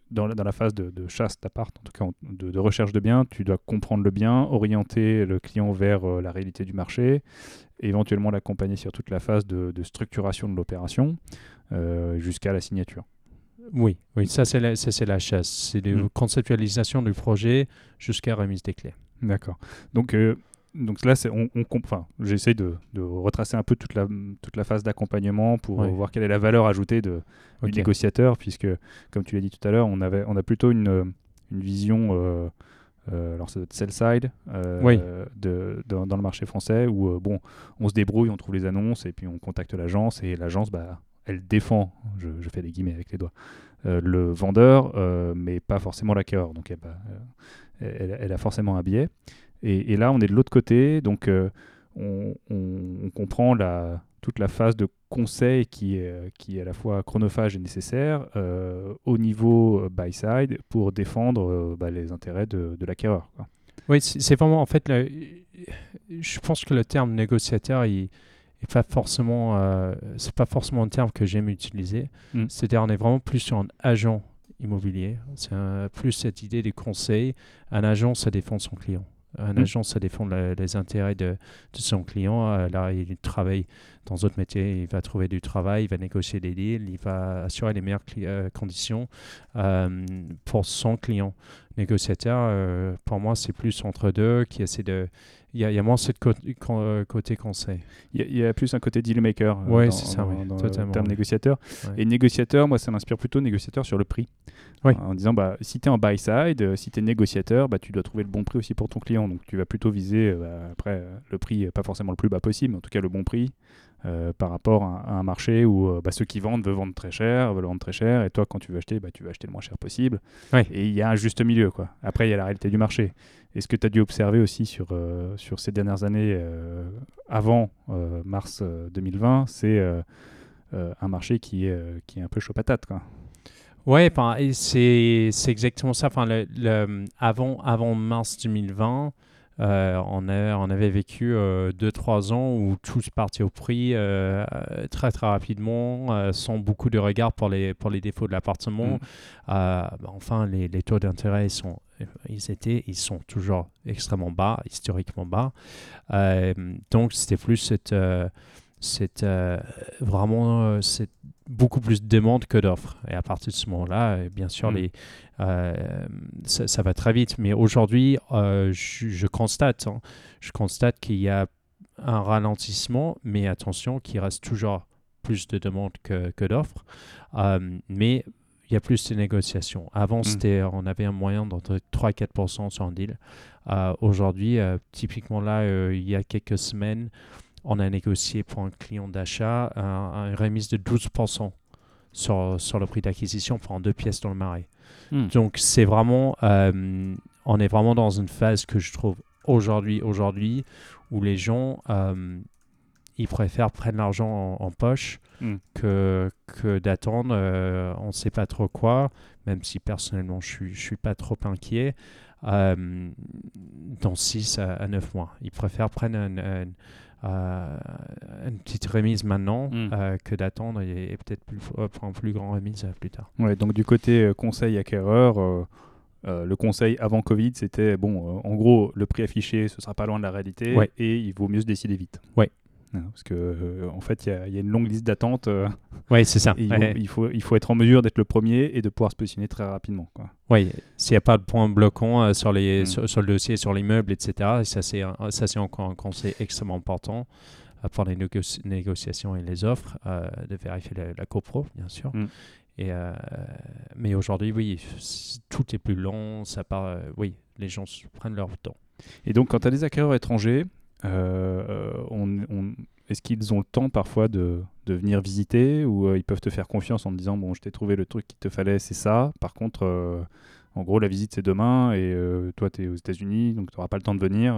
dans, la- dans la phase de, de chasse d'appart, en tout cas de, de recherche de biens, tu dois comprendre le bien, orienter le client vers euh, la réalité du marché, et éventuellement l'accompagner sur toute la phase de, de structuration de l'opération euh, jusqu'à la signature. Oui, oui, ça c'est la, ça, la chasse. C'est de Mm. conceptualisation du projet jusqu'à remise des clés. D'accord. Donc, euh, donc là, on, on enfin, j'essaie de, de retracer un peu toute la, toute la phase d'accompagnement pour Ouais. voir quelle est la valeur ajoutée de, du négociateur, puisque, comme tu l'as dit tout à l'heure, on, avait, on a plutôt une, une vision, euh, euh, alors c'est sell side, euh, Oui. de, dans, dans le marché français, où bon, on se débrouille, on trouve les annonces, et puis on contacte l'agence, et l'agence, bah, elle défend, je, je fais des guillemets avec les doigts, le vendeur, mais pas forcément l'acquéreur. Donc elle, bah, euh, elle, elle a forcément un biais. Et, et là, on est de l'autre côté, donc euh, on, on- on comprend la, toute la phase de conseil qui est, qui est à la fois chronophage et nécessaire euh, au niveau euh, buy side pour défendre euh, bah, les intérêts de, de l'acquéreur. Oui, c'est vraiment, en fait, le- je pense que le terme négociateur, il est pas forcément, c'est pas forcément un terme que j'aime utiliser. Mm. C'est-à-dire, on est vraiment plus sur un agent immobilier. C'est plus cette idée du conseil. Un agent, ça défend son client. Un Mm. agent, ça défend le- les intérêts de, de son client. Euh, là, il travaille dans d'autres métiers. Il va trouver du travail, il va négocier des deals, il va assurer les meilleures euh, conditions euh, pour son client. négociateur, pour moi, c'est plus entre deux qui essaie de. Il y, a, il y a moins ce côté, côté conseil. Il y, a, plus un côté dealmaker ouais, c'est ça, oui, dans le terme négociateur. Et négociateur, moi, ça m'inspire plutôt négociateur sur le prix. Oui. En disant, bah, si tu es en buy side, si tu es négociateur, bah, tu dois trouver le bon prix aussi pour ton client. Donc tu vas plutôt viser, bah, après, le prix, pas forcément le plus bas possible, mais en tout cas le bon prix. Euh, par rapport à, un marché où euh, bah, ceux qui vendent veulent vendre très cher, veulent vendre très cher, et toi, quand tu veux acheter, bah, tu veux acheter le moins cher possible. Et il y a un juste milieu. Quoi. Après, il y a la réalité du marché. Et ce que tu as dû observer aussi sur, euh, sur ces dernières années avant mars 2020, c'est un marché qui est, qui est un peu chaud patate. Quoi. Ouais, c'est exactement ça. Enfin, le, avant, avant mars 2020, euh, on, on, avait vécu 2-3 euh, ans où tout se partait au prix euh, très très rapidement, sans beaucoup de regard pour les, pour les défauts de l'appartement. Mm. Bah, enfin, les, les taux d'intérêt sont ils étaient, ils sont toujours extrêmement bas, historiquement bas. donc c'était plus cette, cette vraiment cette beaucoup plus de demandes que d'offres. Et à partir de ce moment-là, bien sûr, mm. les, euh, ça, va très vite. Mais aujourd'hui, euh, je, constate, hein, je constate qu'il y a un ralentissement, mais attention, qu'il reste toujours plus de demandes que, que d'offres. Euh, mais il y a plus de négociations. Avant, mm. c'était, on avait un moyen d'entre 3 4% sur un deal. Aujourd'hui, typiquement là, il y a quelques semaines, on a négocié pour un client d'achat une remise de 12% sur, sur le prix d'acquisition pour deux pièces dans le marais. Hmm. Donc c'est vraiment, euh, on est vraiment dans une phase que je trouve aujourd'hui, aujourd'hui, où les gens, euh, ils préfèrent prendre l'argent en, poche hmm. que, que d'attendre, euh, on ne sait pas trop quoi, même si personnellement je ne suis, pas trop inquiet, dans 6 à, 9 mois. Ils préfèrent prendre un, une petite remise maintenant hmm. euh, que d'attendre et, peut-être plus, euh, pour un plus grand remise euh, plus tard. Ouais, donc du côté conseil acquéreur, le conseil avant Covid, c'était bon, en gros, le prix affiché, ce sera pas loin de la réalité et il vaut mieux se décider vite. Ouais. Parce que euh, en fait, il y, y, a une longue liste d'attente. Euh, oui, c'est ça. Il, faut, il, faut, être en mesure d'être le premier et de pouvoir se positionner très rapidement. Oui, s'il n'y a pas de point bloquant euh, sur, les, mm. sur, le dossier, sur l'immeuble, etc., ça c'est encore un conseil extrêmement important pour les négociations et les offres, de vérifier la, copro, bien sûr. Mm. Et, mais aujourd'hui, oui, tout est plus long, ça part, oui, les gens prennent leur temps. Et donc, quand tu as des acquéreurs étrangers, euh, on, est-ce qu'ils ont le temps parfois de, venir visiter ou euh, ils peuvent te faire confiance en te disant bon je t'ai trouvé le truc qu'il te fallait c'est ça par contre euh, en gros la visite c'est demain et toi tu es aux États-Unis donc tu n'auras pas le temps de venir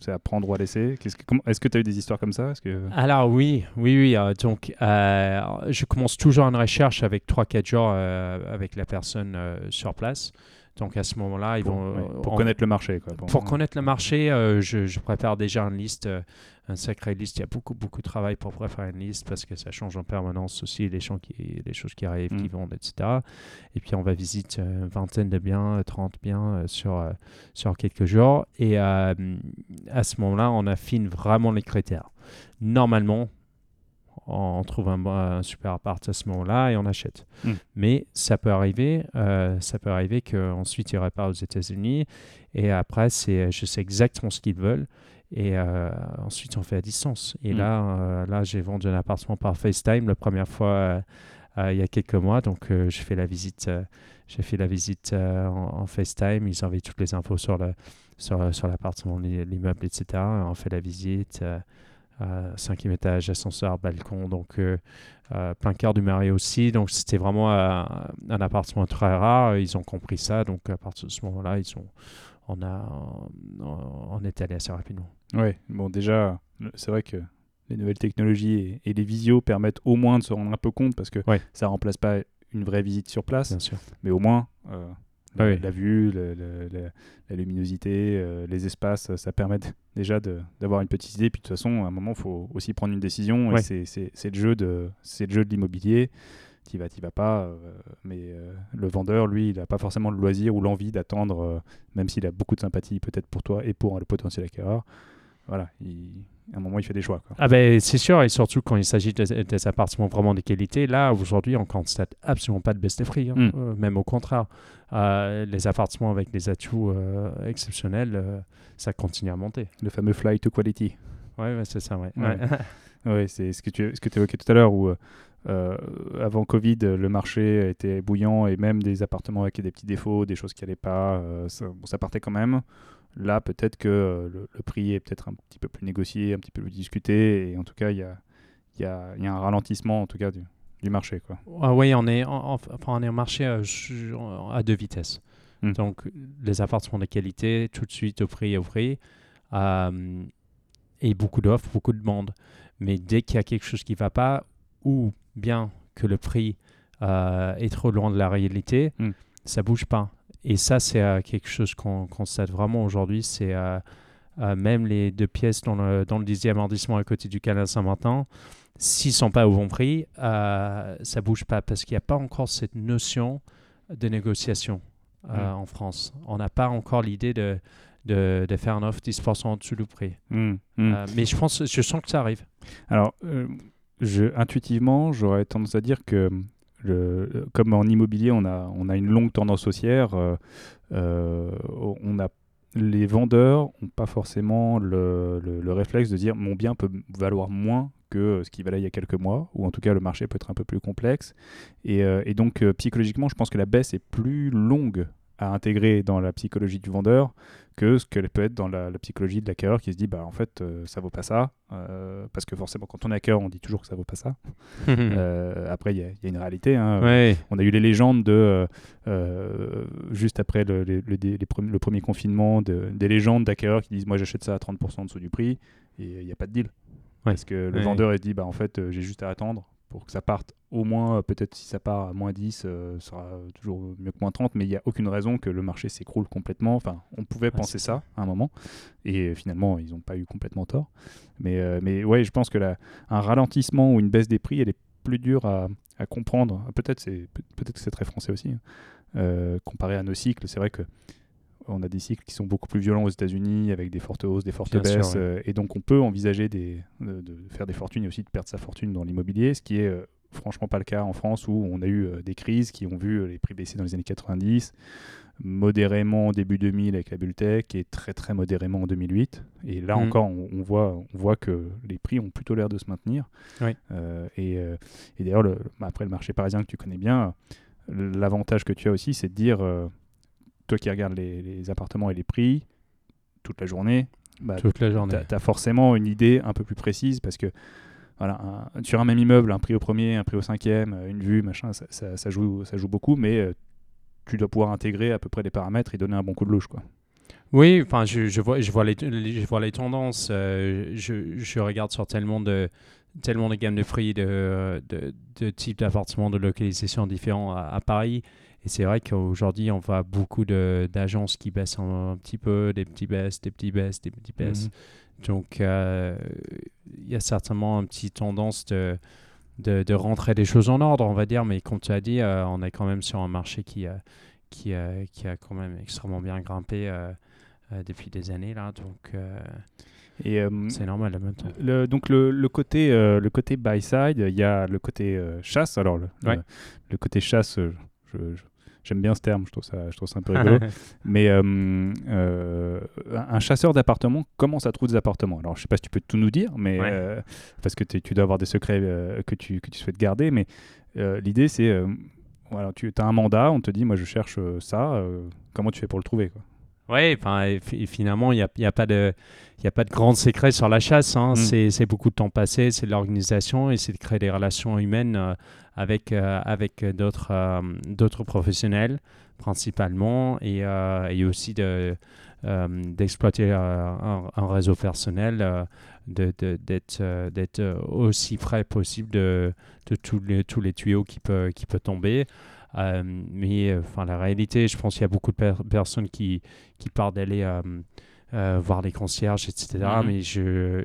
c'est à prendre ou à laisser Est-ce que tu as eu des histoires comme ça? Alors oui, oui, oui. donc je commence toujours une recherche avec 3-4 jours avec la personne sur place. Donc à ce moment-là, ils vont. Euh, pour connaître le marché. Quoi. Pour, connaître le marché, euh, je, prépare déjà une liste, euh, une sacrée liste. Il y a beaucoup, beaucoup de travail pour préparer une liste parce que ça change en permanence aussi, les, gens qui, les choses qui arrivent, qui mm. vendent, etc. Et puis on va visiter une vingtaine de biens, 30 biens sur, sur quelques jours. Et à ce moment-là, on affine vraiment les critères. Normalement, on trouve un, super appart à ce moment-là et on achète. Hmm. Mais ça peut arriver, euh, ça peut arriver qu'ensuite ils réparent aux États-Unis et après c'est, je sais exactement ce qu'ils veulent et euh, ensuite on fait à distance. Et hmm. là, euh, là j'ai vendu un appartement par FaceTime la première fois il y a quelques mois, donc je fais la visite, j'ai fait la visite en, FaceTime. Ils envoient toutes les infos sur le sur, sur l'appartement, l'immeuble, etc. On fait la visite cinquième étage, ascenseur, balcon, donc euh, euh, plein cœur du Marais aussi. Donc c'était vraiment euh, un appartement très rare. Ils ont compris ça, donc à partir de ce moment-là, ils ont, on a, on est allé assez rapidement. Oui, bon déjà, c'est vrai que les nouvelles technologies et, les visios permettent au moins de se rendre un peu compte parce que ça remplace pas une vraie visite sur place, Bien sûr. mais au moins ah la, vue, la luminosité, euh, les espaces, ça permet déjà d'avoir une petite idée. Puis de toute façon, à un moment, il faut aussi prendre une décision. Et c'est le jeu de, le jeu de l'immobilier. Tu vas, tu vas pas. Euh, mais euh, le vendeur, lui, il n'a pas forcément le loisir ou l'envie d'attendre, même s'il a beaucoup de sympathie peut-être pour toi et pour le potentiel acquéreur. Voilà, il, à un moment, il fait des choix. Quoi. Ah ben, c'est sûr, et surtout quand il s'agit des, des appartements vraiment de qualité, là, aujourd'hui, on constate absolument pas de baisse des prix, hein. Mm. Euh, même au contraire. Euh, les appartements avec des atouts euh, exceptionnels, ça continue à monter. Le fameux fly to quality. Ouais, c'est ça, ouais. Ouais. Ouais. Oui, c'est ce que tu ce que évoquais tout à l'heure où avant Covid, le marché était bouillant et même des appartements avec des petits défauts, des choses qui n'allaient pas, ça, bon, ça partait quand même. Là, peut-être que euh, le, le prix est peut-être un petit peu plus négocié, un petit peu plus discuté et en tout cas, il y a, il y, a, il y a un ralentissement en tout cas du, du marché. Quoi. Ah oui, on est, en- en- enfin, on est en marché euh, à deux vitesses. Mm. Donc, les appartements de qualité, tout de suite au prix au prix. euh, et beaucoup d'offres, beaucoup de demandes. Mais dès qu'il y a quelque chose qui ne va pas, ou bien que le prix euh, est trop loin de la réalité, Mm. ça bouge pas. Et ça, c'est euh, quelque chose qu'on constate vraiment aujourd'hui. C'est euh, euh, même les deux pièces dans le, dans le 10e arrondissement à côté du canal Saint-Martin, s'ils sont pas au bon prix, ça bouge pas parce qu'il n'y a pas encore cette notion de négociation Mm. en France. On n'a pas encore l'idée de, de, de faire une offre 10% en dessous du prix. Mm, mm. Mais je pense, je sens que ça arrive. Alors, je, intuitivement, j'aurais tendance à dire que, comme en immobilier, on a, on a une longue tendance haussière, euh, euh, on a, les vendeurs n'ont pas forcément le, le- le réflexe de dire mon bien peut valoir moins que ce qui valait il y a quelques mois, ou en tout cas le marché peut être un peu plus complexe. Et, euh, et donc, psychologiquement, je pense que la baisse est plus longue à intégrer dans la psychologie du vendeur que ce qu'elle peut être dans la, la psychologie de l'acquéreur qui se dit bah en fait euh, ça vaut pas ça euh, parce que forcément quand on est acquéreur on dit toujours que ça vaut pas ça Euh, après il y, a- il y a une réalité hein. ouais. on a eu les légendes de juste après le, le- le dé- les premi- le premier confinement de- des légendes d'acquéreurs qui disent moi j'achète ça à 30% en dessous du prix et il n'y a pas de deal parce que le Ouais. vendeur il dit bah en fait j'ai juste à attendre pour que ça parte au moins euh, peut-être si ça part à moins 10 euh, ce sera toujours mieux que moins 30 mais il n'y a aucune raison que le marché s'écroule complètement. Enfin on pouvait Ouais, penser ça à un moment et finalement ils n'ont pas eu complètement tort. Mais euh, mais ouais je pense que la, un ralentissement ou une baisse des prix elle est plus dure à, à comprendre. Peut-être c'est peut- peut-être que c'est très français aussi hein. Euh, comparé à nos cycles c'est vrai que on a des cycles qui sont beaucoup plus violents aux États-Unis avec des fortes hausses, des fortes Bien sûr, baisses, ouais. euh, et donc on peut envisager des, de, de faire des fortunes et aussi de perdre sa fortune dans l'immobilier, ce qui est euh, franchement pas le cas en France où on a eu euh, des crises qui ont vu euh, les prix baisser dans les années 90, modérément au début 2000 avec la bulle tech et très très modérément en 2008. Et là Mm. encore, on, on voit, on voit que les prix ont plutôt l'air de se maintenir. Oui. Euh, et euh, et d'ailleurs, le- après le marché parisien que tu connais bien, l'avantage que tu as aussi, c'est de dire, euh, toi qui regardes les, les appartements et les prix toute la journée, bah, Toute la journée. tu as, forcément une idée un peu plus précise parce que voilà, un- sur un même immeuble, un prix au premier, un prix au cinquième, euh, une vue, machin, ça, ça- ça joue, ça joue beaucoup, mais euh, tu dois pouvoir intégrer à peu près les paramètres et donner un bon coup de louche. Quoi. Oui, enfin, je, je vois, je vois les, je vois les tendances. euh, je, je regarde sur tellement de, tellement de gammes de prix, de, de, de types d'appartements, de localisations différents à, à Paris. Et c'est vrai qu'aujourd'hui, on voit beaucoup d'agences qui baissent un, un petit peu, des petits baisses, des petits baisses, des petits baisses. Donc, euh, il y a certainement une petite tendance de, de, de rentrer des choses en ordre, on va dire. Mais comme tu as dit, euh, on est quand même sur un marché qui, euh, qui, qui a quand même extrêmement bien grimpé depuis des années. Là, donc, Et, euh, c'est normal en même temps. le, donc le, le côté, euh, le côté buy side, il y a le côté euh, chasse. Alors le, Ouais. le, le côté chasse, euh, je- je- j'aime bien ce terme, je trouve ça, je trouve ça un peu rigolo. Mais euh, euh, un chasseur d'appartements, comment ça trouve des appartements? Alors, je sais pas si tu peux tout nous dire, mais Ouais. euh, parce que tu dois avoir des secrets euh, que, tu, que tu souhaites garder. Mais euh, l'idée, c'est euh, voilà, tu as un mandat, on te dit, moi, je cherche euh, ça. euh, comment tu fais pour le trouver quoi? Oui, et fi- finalement, il n'y a, y a pas de, il y a pas de grand secret sur la chasse. hein. Mm. C'est, beaucoup de temps passé, c'est de l'organisation et c'est de créer des relations humaines euh, avec, euh, avec d'autres, euh, d'autres professionnels principalement et, euh, et aussi de, d'exploiter euh, un, un réseau personnel, de, de- d'être, aussi près possible de, de tous, les, tous les tuyaux qui peuvent qui peut tomber. Euh, mais euh, enfin, la réalité, je pense qu'il y a beaucoup de per- personnes qui, qui partent d'aller euh, voir les concierges, etc. Mhm. Mais je,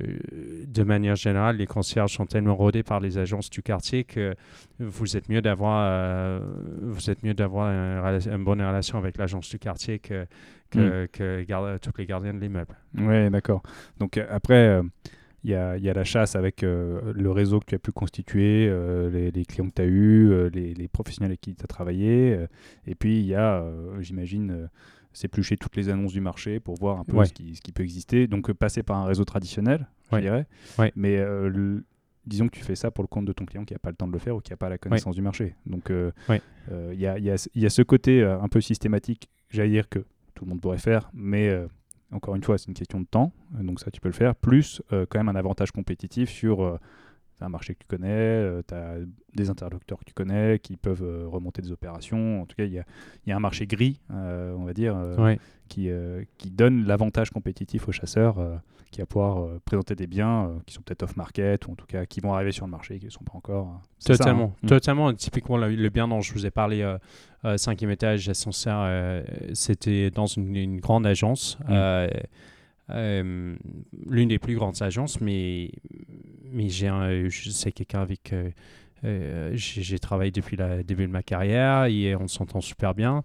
de manière générale, les concierges sont tellement rodés par les agences du quartier que vous êtes mieux d'avoir, vous êtes mieux d'avoir une, bonne relation avec l'agence du quartier que que, Mhm. que toutes les gardiens de l'immeuble. Ouais, d'accord. Donc après, il y, a, y a la chasse avec euh, le réseau que tu as pu constituer, euh, les, les clients que tu as eus, les, les professionnels avec qui tu as travaillé. euh, et puis il y a, euh, j'imagine, euh, s'éplucher toutes les annonces du marché pour voir un peu Ouais. ce, qui, ce qui peut exister. Donc euh, passer par un réseau traditionnel, je Ouais. dirais. Ouais. Mais euh, le- disons que tu fais ça pour le compte de ton client qui n'a pas le temps de le faire ou qui n'a pas la connaissance du marché. Donc euh, euh, il y, a, y a- y a ce côté euh, un peu systématique, j'allais dire que tout le monde pourrait faire, mais euh, encore une fois, c'est une question de temps, euh, donc ça tu peux le faire, plus euh, quand même un avantage compétitif sur euh, t'as un marché que tu connais, tu as des interlocuteurs que tu connais qui peuvent euh, remonter des opérations. En tout cas, il y a, il y a un marché gris, euh, on va dire, euh, Ouais. qui, euh, qui donne l'avantage compétitif aux chasseurs euh, qui va pouvoir euh, présenter des biens euh, qui sont peut-être off-market ou en tout cas qui vont arriver sur le marché et qui ne sont pas encore. euh, c'est ça, Totalement, hein. Mm. totalement. Typiquement, le, le bien dont je vous ai parlé, euh, euh, cinquième étage, ascenseur, euh, c'était dans une, une grande agence, Mm. Euh, l'une des plus grandes agences, mais, mais j'ai sais quelqu'un avec euh, euh, j'ai travaillé depuis le début de ma carrière et on s'entend super bien.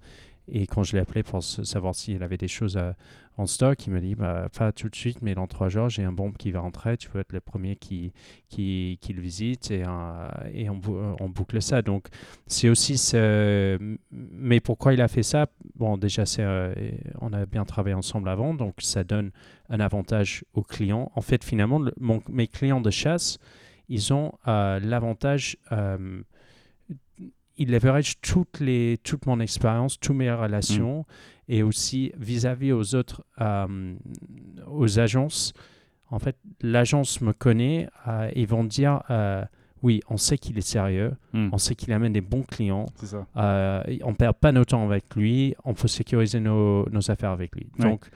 Et quand je l'ai appelé pour savoir s'il avait des choses à- en stock, il m'a dit bah, pas tout de suite, mais dans trois jours, j'ai un bombe qui va rentrer. Tu peux être le premier qui, qui, qui le visite et, euh, et on, bou- on boucle ça. Donc, c'est aussi ce. Mais pourquoi il a fait ça? Bon, déjà, c'est, euh, on a bien travaillé ensemble avant, donc ça donne un avantage aux clients. En fait, finalement, le- mon- mes clients de chasse, ils ont euh, l'avantage. Ils leveragent toutes les, toute mon expérience, toutes mes relations et aussi vis-à-vis aux autres, euh, aux agences. En fait, l'agence me connaît, euh, ils vont dire euh, oui, on sait qu'il est sérieux, Mm. on sait qu'il amène des bons clients, ça. euh, on perd pas notre temps avec lui, on peut sécuriser nos, nos affaires avec lui. Ouais. Donc,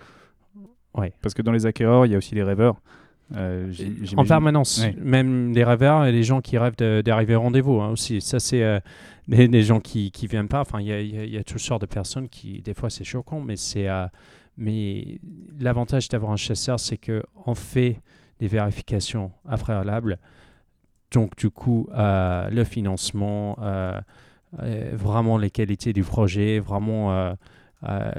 Parce que dans les acquéreurs, il y a aussi les rêveurs. Euh, en permanence, Ouais. même des rêveurs et des gens qui rêvent d'arriver au rendez-vous hein, aussi. Ça, c'est euh, des, des gens qui ne viennent pas. Enfin, il y a, il y a- il y a toutes sortes de personnes qui, des fois, c'est choquant, mais c'est. euh, mais l'avantage d'avoir un chasseur, c'est qu'on fait des vérifications à préalable. Donc, du coup, euh, le financement, vraiment les qualités du projet, vraiment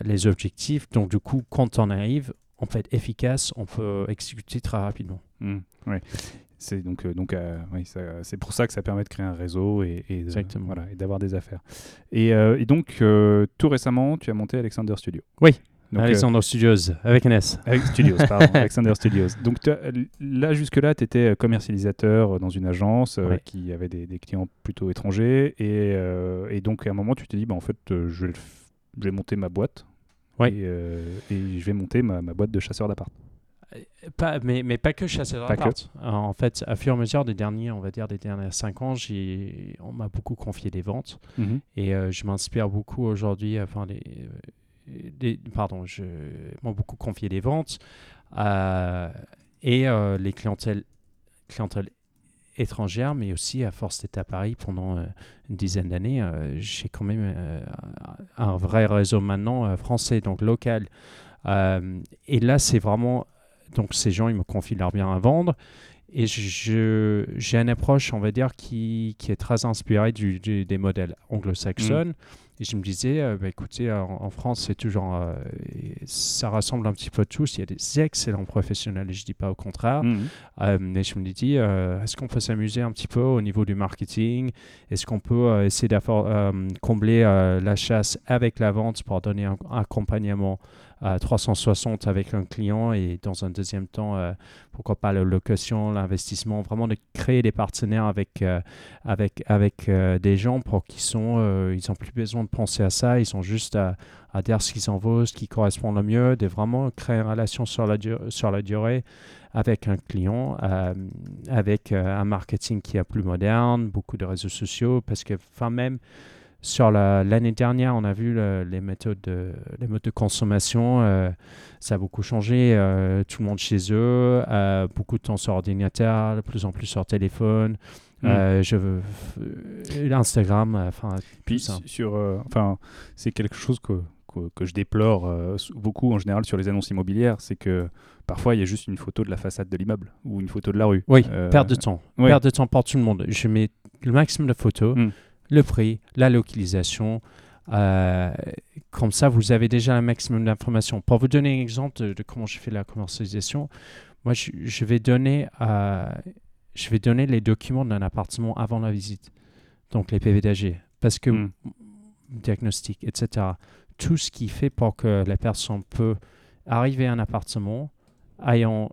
les objectifs. Donc, du coup, quand on arrive, peut être efficace, on peut exécuter très rapidement. Mm, ouais. C'est donc, euh, donc euh, oui, c'est pour ça que ça permet de créer un réseau et, et voilà, d'avoir des affaires. Et, euh, et donc, tout récemment, tu as monté Alexander Studio. Oui. Donc, Alexander Studios, avec un S. avec Studios, pardon, Alexander Studios. Donc là, jusque-là, tu étais commercialisateur dans une agence qui avait des, des clients plutôt étrangers. Et, et donc, à un moment, tu t'es dit, bah, en fait, je, vais je vais monter ma boîte. Ouais. Et, euh, et je vais monter ma, ma boîte de chasseur d'appart. Pas, mais, mais pas que chasseur d'appart. Euh, En fait, à fur et à mesure des derniers, on va dire des dernières cinq ans, j'ai, on m'a beaucoup confié des ventes et euh, je m'inspire beaucoup aujourd'hui. Enfin, euh, des- pardon, je m'ont beaucoup confié des ventes euh, et euh, les clientèles, clientèles étrangères, mais aussi à force d'être à Paris pendant euh, une dizaine d'années, euh, j'ai quand même euh, un vrai réseau maintenant français, donc local. Et là, c'est vraiment donc ces gens, ils me confient leurs biens à vendre. Et j'ai une approche, on va dire, qui, qui est très inspirée des modèles anglo-saxons. Et je me disais, euh, bah, écoutez, en, en France, c'est toujours, euh, ça rassemble un petit peu tous. Il y a des excellents professionnels, et je ne dis pas au contraire. Euh, mais je me dis, euh, est-ce qu'on peut s'amuser un petit peu au niveau du marketing? Est-ce qu'on peut essayer de combler la chasse avec la vente pour donner un, un accompagnement à 360 avec un client et dans un deuxième temps, euh, pourquoi pas la location, l'investissement, vraiment de créer des partenaires avec, euh, avec, avec euh, des gens pour qui sont, ils n'ont plus besoin de penser à ça, ils ont juste à, dire ce qu'ils en vaut, ce qui correspond le mieux, de vraiment créer une relation sur la, dur- sur la durée avec un client, avec un marketing qui est plus moderne, beaucoup de réseaux sociaux, parce que enfin même sur la- l'année dernière, on a vu le- les méthodes de, les modes de consommation, euh, ça a beaucoup changé. euh, tout le monde chez eux, euh, beaucoup de temps sur ordinateur, de plus en plus sur téléphone. Mm. je veux Instagram, enfin Puis ça. sur, enfin, c'est quelque chose que que, que je déplore beaucoup en général sur les annonces immobilières, c'est que parfois il y a juste une photo de la façade de l'immeuble ou une photo de la rue. Oui, Euh, perte de temps. Perte de temps pour tout le monde. Je mets le maximum de photos, Mm. Le prix, la localisation. euh, comme ça, vous avez déjà un maximum d'informations. Pour vous donner un exemple de, de comment je fais la commercialisation, moi, je, je vais donner, euh, je vais donner les documents d'un appartement avant la visite. Donc, les PV d'AG. Parce que Mm. diagnostic, etc. Tout ce qui fait pour que la personne peut arriver à un appartement, ayant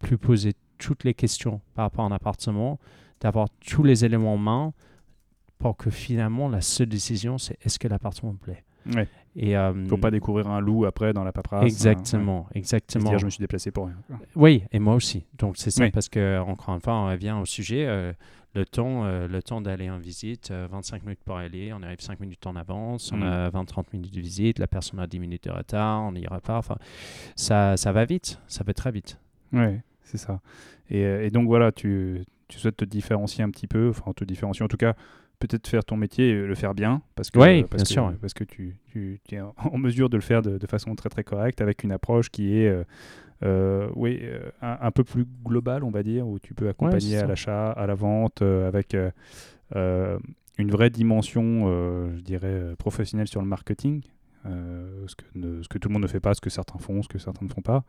pu poser toutes les questions par rapport à un appartement, d'avoir tous les éléments en main pour que finalement la seule décision c'est est-ce que l'appartement me plaît. Ouais. Et euh, Faut pas découvrir un loup après dans la paperasse. hein, ouais. exactement, Et se exactement. dire je me suis déplacé pour rien. Oui, et moi aussi. Donc c'est ça Oui. parce que encore une fois, on revient au sujet. euh, le temps, euh, le temps d'aller en visite, euh, 25 minutes pour aller, on arrive 5 minutes en avance, on Mm. a 20-30 minutes de visite, la personne a 10 minutes de retard, on n'y pas. Enfin, ça, ça va vite, ça va très vite. Ouais, c'est ça. Et, et donc voilà, tu, tu souhaites te différencier un petit peu, enfin te différencier en tout cas, peut-être faire ton métier et le faire bien, parce que, parce bien que, sûr, ouais. parce que tu, tu- tu es en mesure de le faire de, de façon très très correcte, avec une approche qui est euh, euh, oui, euh, un, un peu plus globale, on va dire, où tu peux accompagner à l'achat, à la vente, euh, avec euh, euh, une vraie dimension, euh, je dirais, euh, professionnelle sur le marketing. Euh, ce, que ne- ce que tout le monde ne fait pas, ce que certains font, ce que certains ne font pas.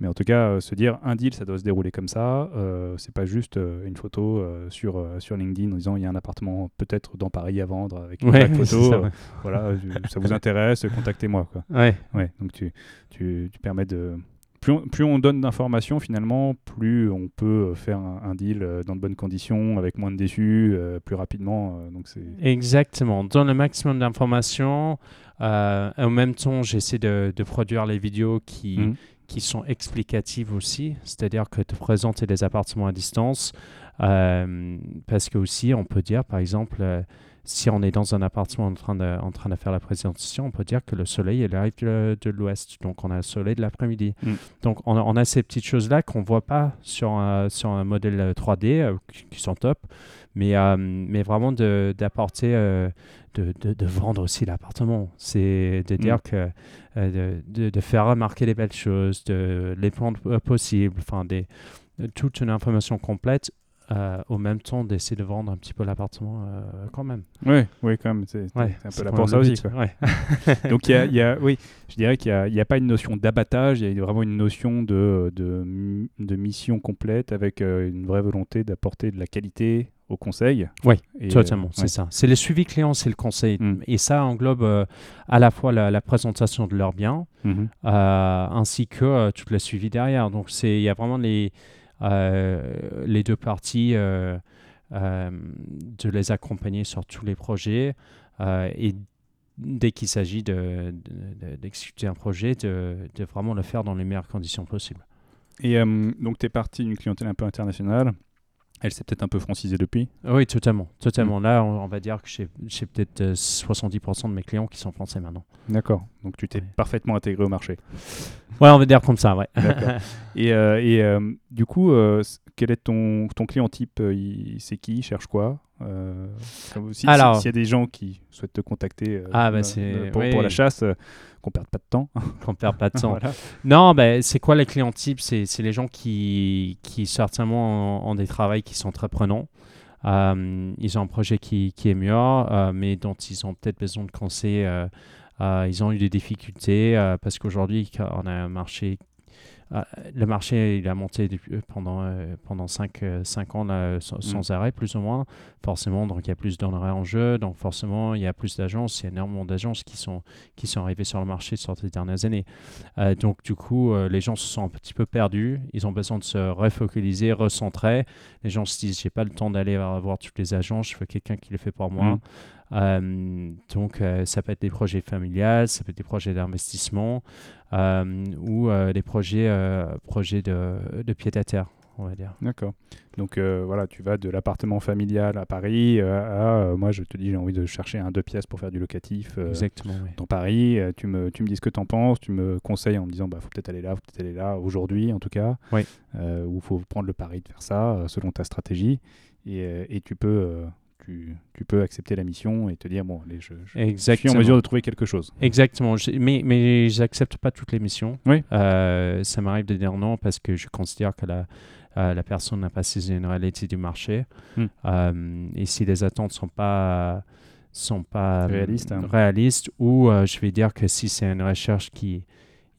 Mais en tout cas, euh, se dire un deal, ça doit se dérouler comme ça. Euh, c'est pas juste euh, une photo sur, sur LinkedIn en disant il y a un appartement peut-être dans Paris à vendre avec une Ouais, photo. ça, ouais. voilà, ça vous intéresse, contactez-moi. Ouais. Ouais, donc tu, tu, tu permets de. Plus on, plus on donne d'informations, finalement, plus on peut euh, faire un, un deal euh, dans de bonnes conditions, avec moins de déçus, euh, plus rapidement. euh, donc c'est. Exactement. Donne le maximum d'informations. En même temps, j'essaie de, de produire les vidéos qui, Mhm. qui sont explicatives aussi, c'est-à-dire que de présenter des appartements à distance, parce que aussi on peut dire, par exemple, si on est dans un appartement en train de, en train de faire la présentation, on peut dire que le soleil il arrive de, l'ouest, donc on a le soleil de l'après-midi. Mm. Donc on a, on a ces petites choses-là qu'on ne voit pas sur un, sur un modèle euh, 3D, euh, qui, qui sont top, mais, euh, mais vraiment de- d'apporter, euh, de, de, vendre aussi l'appartement. C'est de dire que euh, de, de, faire remarquer les belles choses, de, les plans euh, possibles, enfin des, toute une information complète, euh, au même temps d'essayer de vendre un petit peu l'appartement euh, quand même. Oui, oui, quand même. C'est Ouais, un peu quand pour ça aussi. quoi. Ouais. Donc il y a, il y a- oui, je dirais qu'il n'y a, a pas une notion d'abattage, il y a vraiment une notion de, de, de mission complète avec euh, une vraie volonté d'apporter de la qualité au conseil. Oui, Totalement, c'est ouais. ça. C'est le suivi client, c'est le conseil. Mm. Et ça englobe à la fois la, la présentation de leurs biens, ainsi que tout le suivi derrière. Donc il y a vraiment les, les deux parties euh, euh, de les accompagner sur tous les projets euh, et dès qu'il s'agit de- de- de- d'exécuter un projet, de, de vraiment le faire dans les meilleures conditions possibles. Et euh, donc tu es parti d'une clientèle un peu internationale. Elle s'est peut-être un peu francisée depuis. Oui, totalement. Totalement. Là, on, on va dire que j'ai peut-être euh, 70% de mes clients qui sont français maintenant. D'accord. Donc tu t'es Ouais. parfaitement intégré au marché. Ouais, on va dire comme ça, ouais. Et, euh, et, euh, du coup, euh, quel est ton, ton client type euh, il- C'est qui Il cherche quoi Euh, si- si- Alors- S'il y a des gens qui souhaitent te contacter euh, Ah, bah, euh, c'est- pour, oui. pour la chasse, euh, qu'on perde pas de temps. qu'on perd pas de temps. Voilà. Non, ben, c'est quoi les clients types? C'est c'est les gens qui, qui certainement ont, ont des travails qui sont très prenants. Euh, ils ont un projet qui, qui est mieux, euh, mais dont ils ont peut-être besoin de conseils. euh, euh, ils ont eu des difficultés euh, parce qu'aujourd'hui, on a un marché. Euh, le marché, il a monté depuis- euh, pendant, euh, pendant 5 ans là, sans, sans arrêt, plus ou moins. Forcément, donc il y a plus d'honoraires en jeu. Donc forcément, il y a plus d'agences. Il y a énormément d'agences qui sont, qui sont arrivées sur le marché sur ces dernières années. Euh, donc du coup, euh, les gens se sont un petit peu perdus. Ils ont besoin de se refocaliser, recentrer. Les gens se disent, j'ai pas le temps d'aller voir toutes les agences. Je veux quelqu'un qui le fait pour moi. Mm. Euh, donc euh, ça peut être des projets familiales, ça peut être des projets d'investissement euh, ou euh, des projets, euh, projets de, de pied à terre, on va dire. D'accord. Donc euh, voilà, tu vas de l'appartement familial à Paris euh, à, euh, moi je te dis j'ai envie de chercher un deux pièces pour faire du locatif euh, Exactement. oui. dans Paris. Euh, tu, me, tu me dis ce que tu en penses, tu me conseilles en me disant bah faut peut-être aller là, faut peut-être aller là aujourd'hui en tout cas. Oui. Euh, ou faut prendre le pari de faire ça euh, selon ta stratégie et, euh, et tu peux euh, tu, tu peux accepter la mission et te dire bon, allez, je, je suis en mesure de trouver quelque chose. Exactement. Je- mais mais j'accepte pas toutes les missions. Oui. Euh, ça m'arrive de dire non parce que je considère que la, euh, la personne n'a pas saisi une réalité du marché. Hmm. Euh, et si les attentes sont pas sont pas Réalistes, hein. réalistes, ou je vais dire que si c'est une recherche qui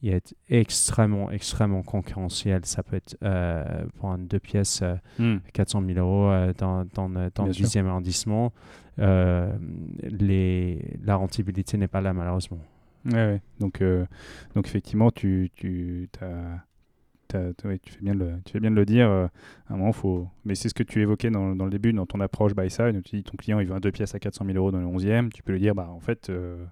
est extrêmement extrêmement concurrentielle, ça peut être euh, pour un deux pièces euh, Hmm. 400 000 euros euh, dans, dans, le- dans le sûr. 10e arrondissement, euh, les, la rentabilité n'est pas là malheureusement. Ouais, ouais. Donc, euh, donc effectivement, tu, tu, ouais, tu, fais bien de le, tu fais bien de le dire. euh, à un moment, faut... Mais c'est ce que tu évoquais dans, dans le début, dans ton approche by side. Tu dis ton client il veut un deux pièces à 400 000 euros dans le 11e. Tu peux lui dire bah, en fait, euh,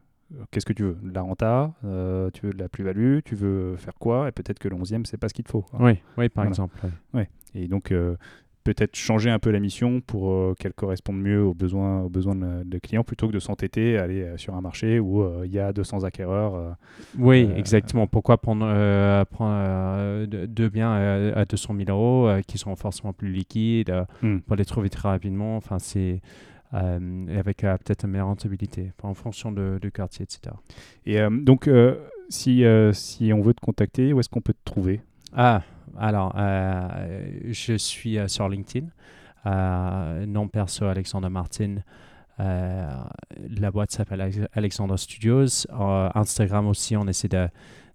qu'est-ce que tu veux? De la renta euh, Tu veux de la plus-value Tu veux faire quoi? Et peut-être que le 11e, c'est pas ce qu'il te faut. quoi. Oui, oui, par Voilà. exemple. oui. Et donc, euh, peut-être changer un peu la mission pour euh, qu'elle corresponde mieux aux besoins, aux besoins de, de clients plutôt que de s'entêter à aller euh, sur un marché où euh, il y a 200 acquéreurs. euh, Oui, Euh, exactement. Pourquoi prendre, euh, prendre euh, de- deux biens à, à 200 000 euros euh, qui sont forcément plus liquides euh, Hmm. pour les trouver très rapidement? Enfin, c'est euh, avec euh, peut-être une meilleure rentabilité en fonction de, du quartier, etc. Et euh, donc, euh, si, si on veut te contacter, où est-ce qu'on peut te trouver? Ah, alors, je suis sur LinkedIn. Nom perso Alexandre Martin. La boîte s'appelle Alex- Alexandre Studios. Instagram aussi, on essaie de,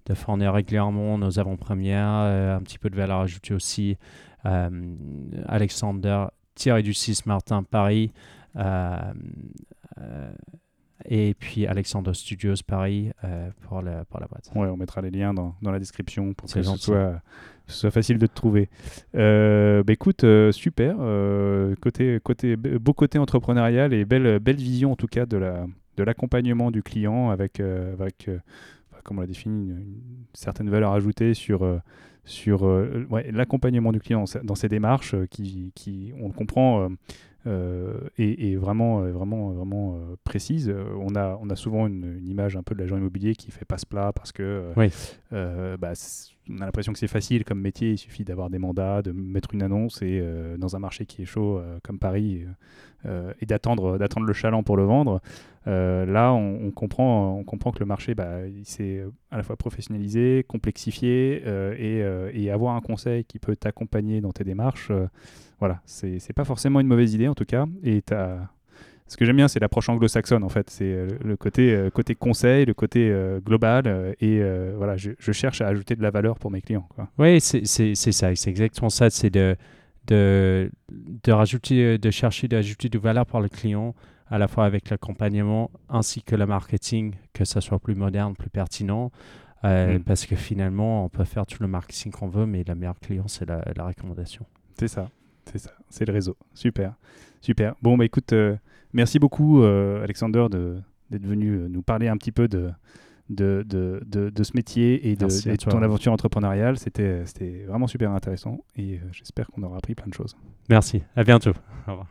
de fournir régulièrement nos avant-premières, un petit peu de valeur ajoutée aussi. Euh, Alexander du 6 Martin Paris. Euh, euh, et puis Alexandre Studios Paris euh, pour, le, pour la boîte. Ouais, on mettra les liens dans, dans la description pour que ce soit, ce soit facile de te trouver. Euh, bah écoute, euh, super. côté, côté, beau côté entrepreneurial et belle, belle vision en tout cas de la de l'accompagnement du client avec, avec enfin, comme on l'a défini, une, une certaine valeur ajoutée sur, sur ouais, l'accompagnement du client dans ses- dans ses démarches qui, qui, on le comprend, euh, est vraiment, euh, vraiment, vraiment euh, précise. Euh, On a, on a souvent une, une image un peu de l'agent immobilier qui fait passe-plat parce que euh, Oui. bah, on a l'impression que c'est facile comme métier, il suffit d'avoir des mandats, de mettre une annonce et euh, dans un marché qui est chaud euh, comme Paris euh, et d'attendre, d'attendre le chaland pour le vendre. Là, on, comprend, on comprend que le marché bah, il s'est à la fois professionnalisé, complexifié et, et avoir un conseil qui peut t'accompagner dans tes démarches. voilà, c'est pas forcément une mauvaise idée en tout cas. Et t'as- ce que j'aime bien, c'est l'approche anglo-saxonne en fait. C'est euh, le côté, euh, côté conseil, le côté euh, global. euh, et voilà, je, je cherche à ajouter de la valeur pour mes clients. Oui, c'est ça, c'est exactement ça. C'est de, de, de rajouter, de chercher d'ajouter de valeur pour le client, à la fois avec l'accompagnement ainsi que le marketing, que ça soit plus moderne, plus pertinent. Mm. Parce que finalement, on peut faire tout le marketing qu'on veut, mais le meilleur client, c'est la, la recommandation. C'est ça, c'est ça, c'est le réseau. Super, super. Bon, bah écoute, merci beaucoup euh, Alexander de- d'être venu euh, nous parler un petit peu de, de, de, de, de ce métier et de, et ton aventure entrepreneuriale. C'était c'était vraiment super intéressant et euh, j'espère qu'on aura appris plein de choses. Merci, à bientôt. Au revoir.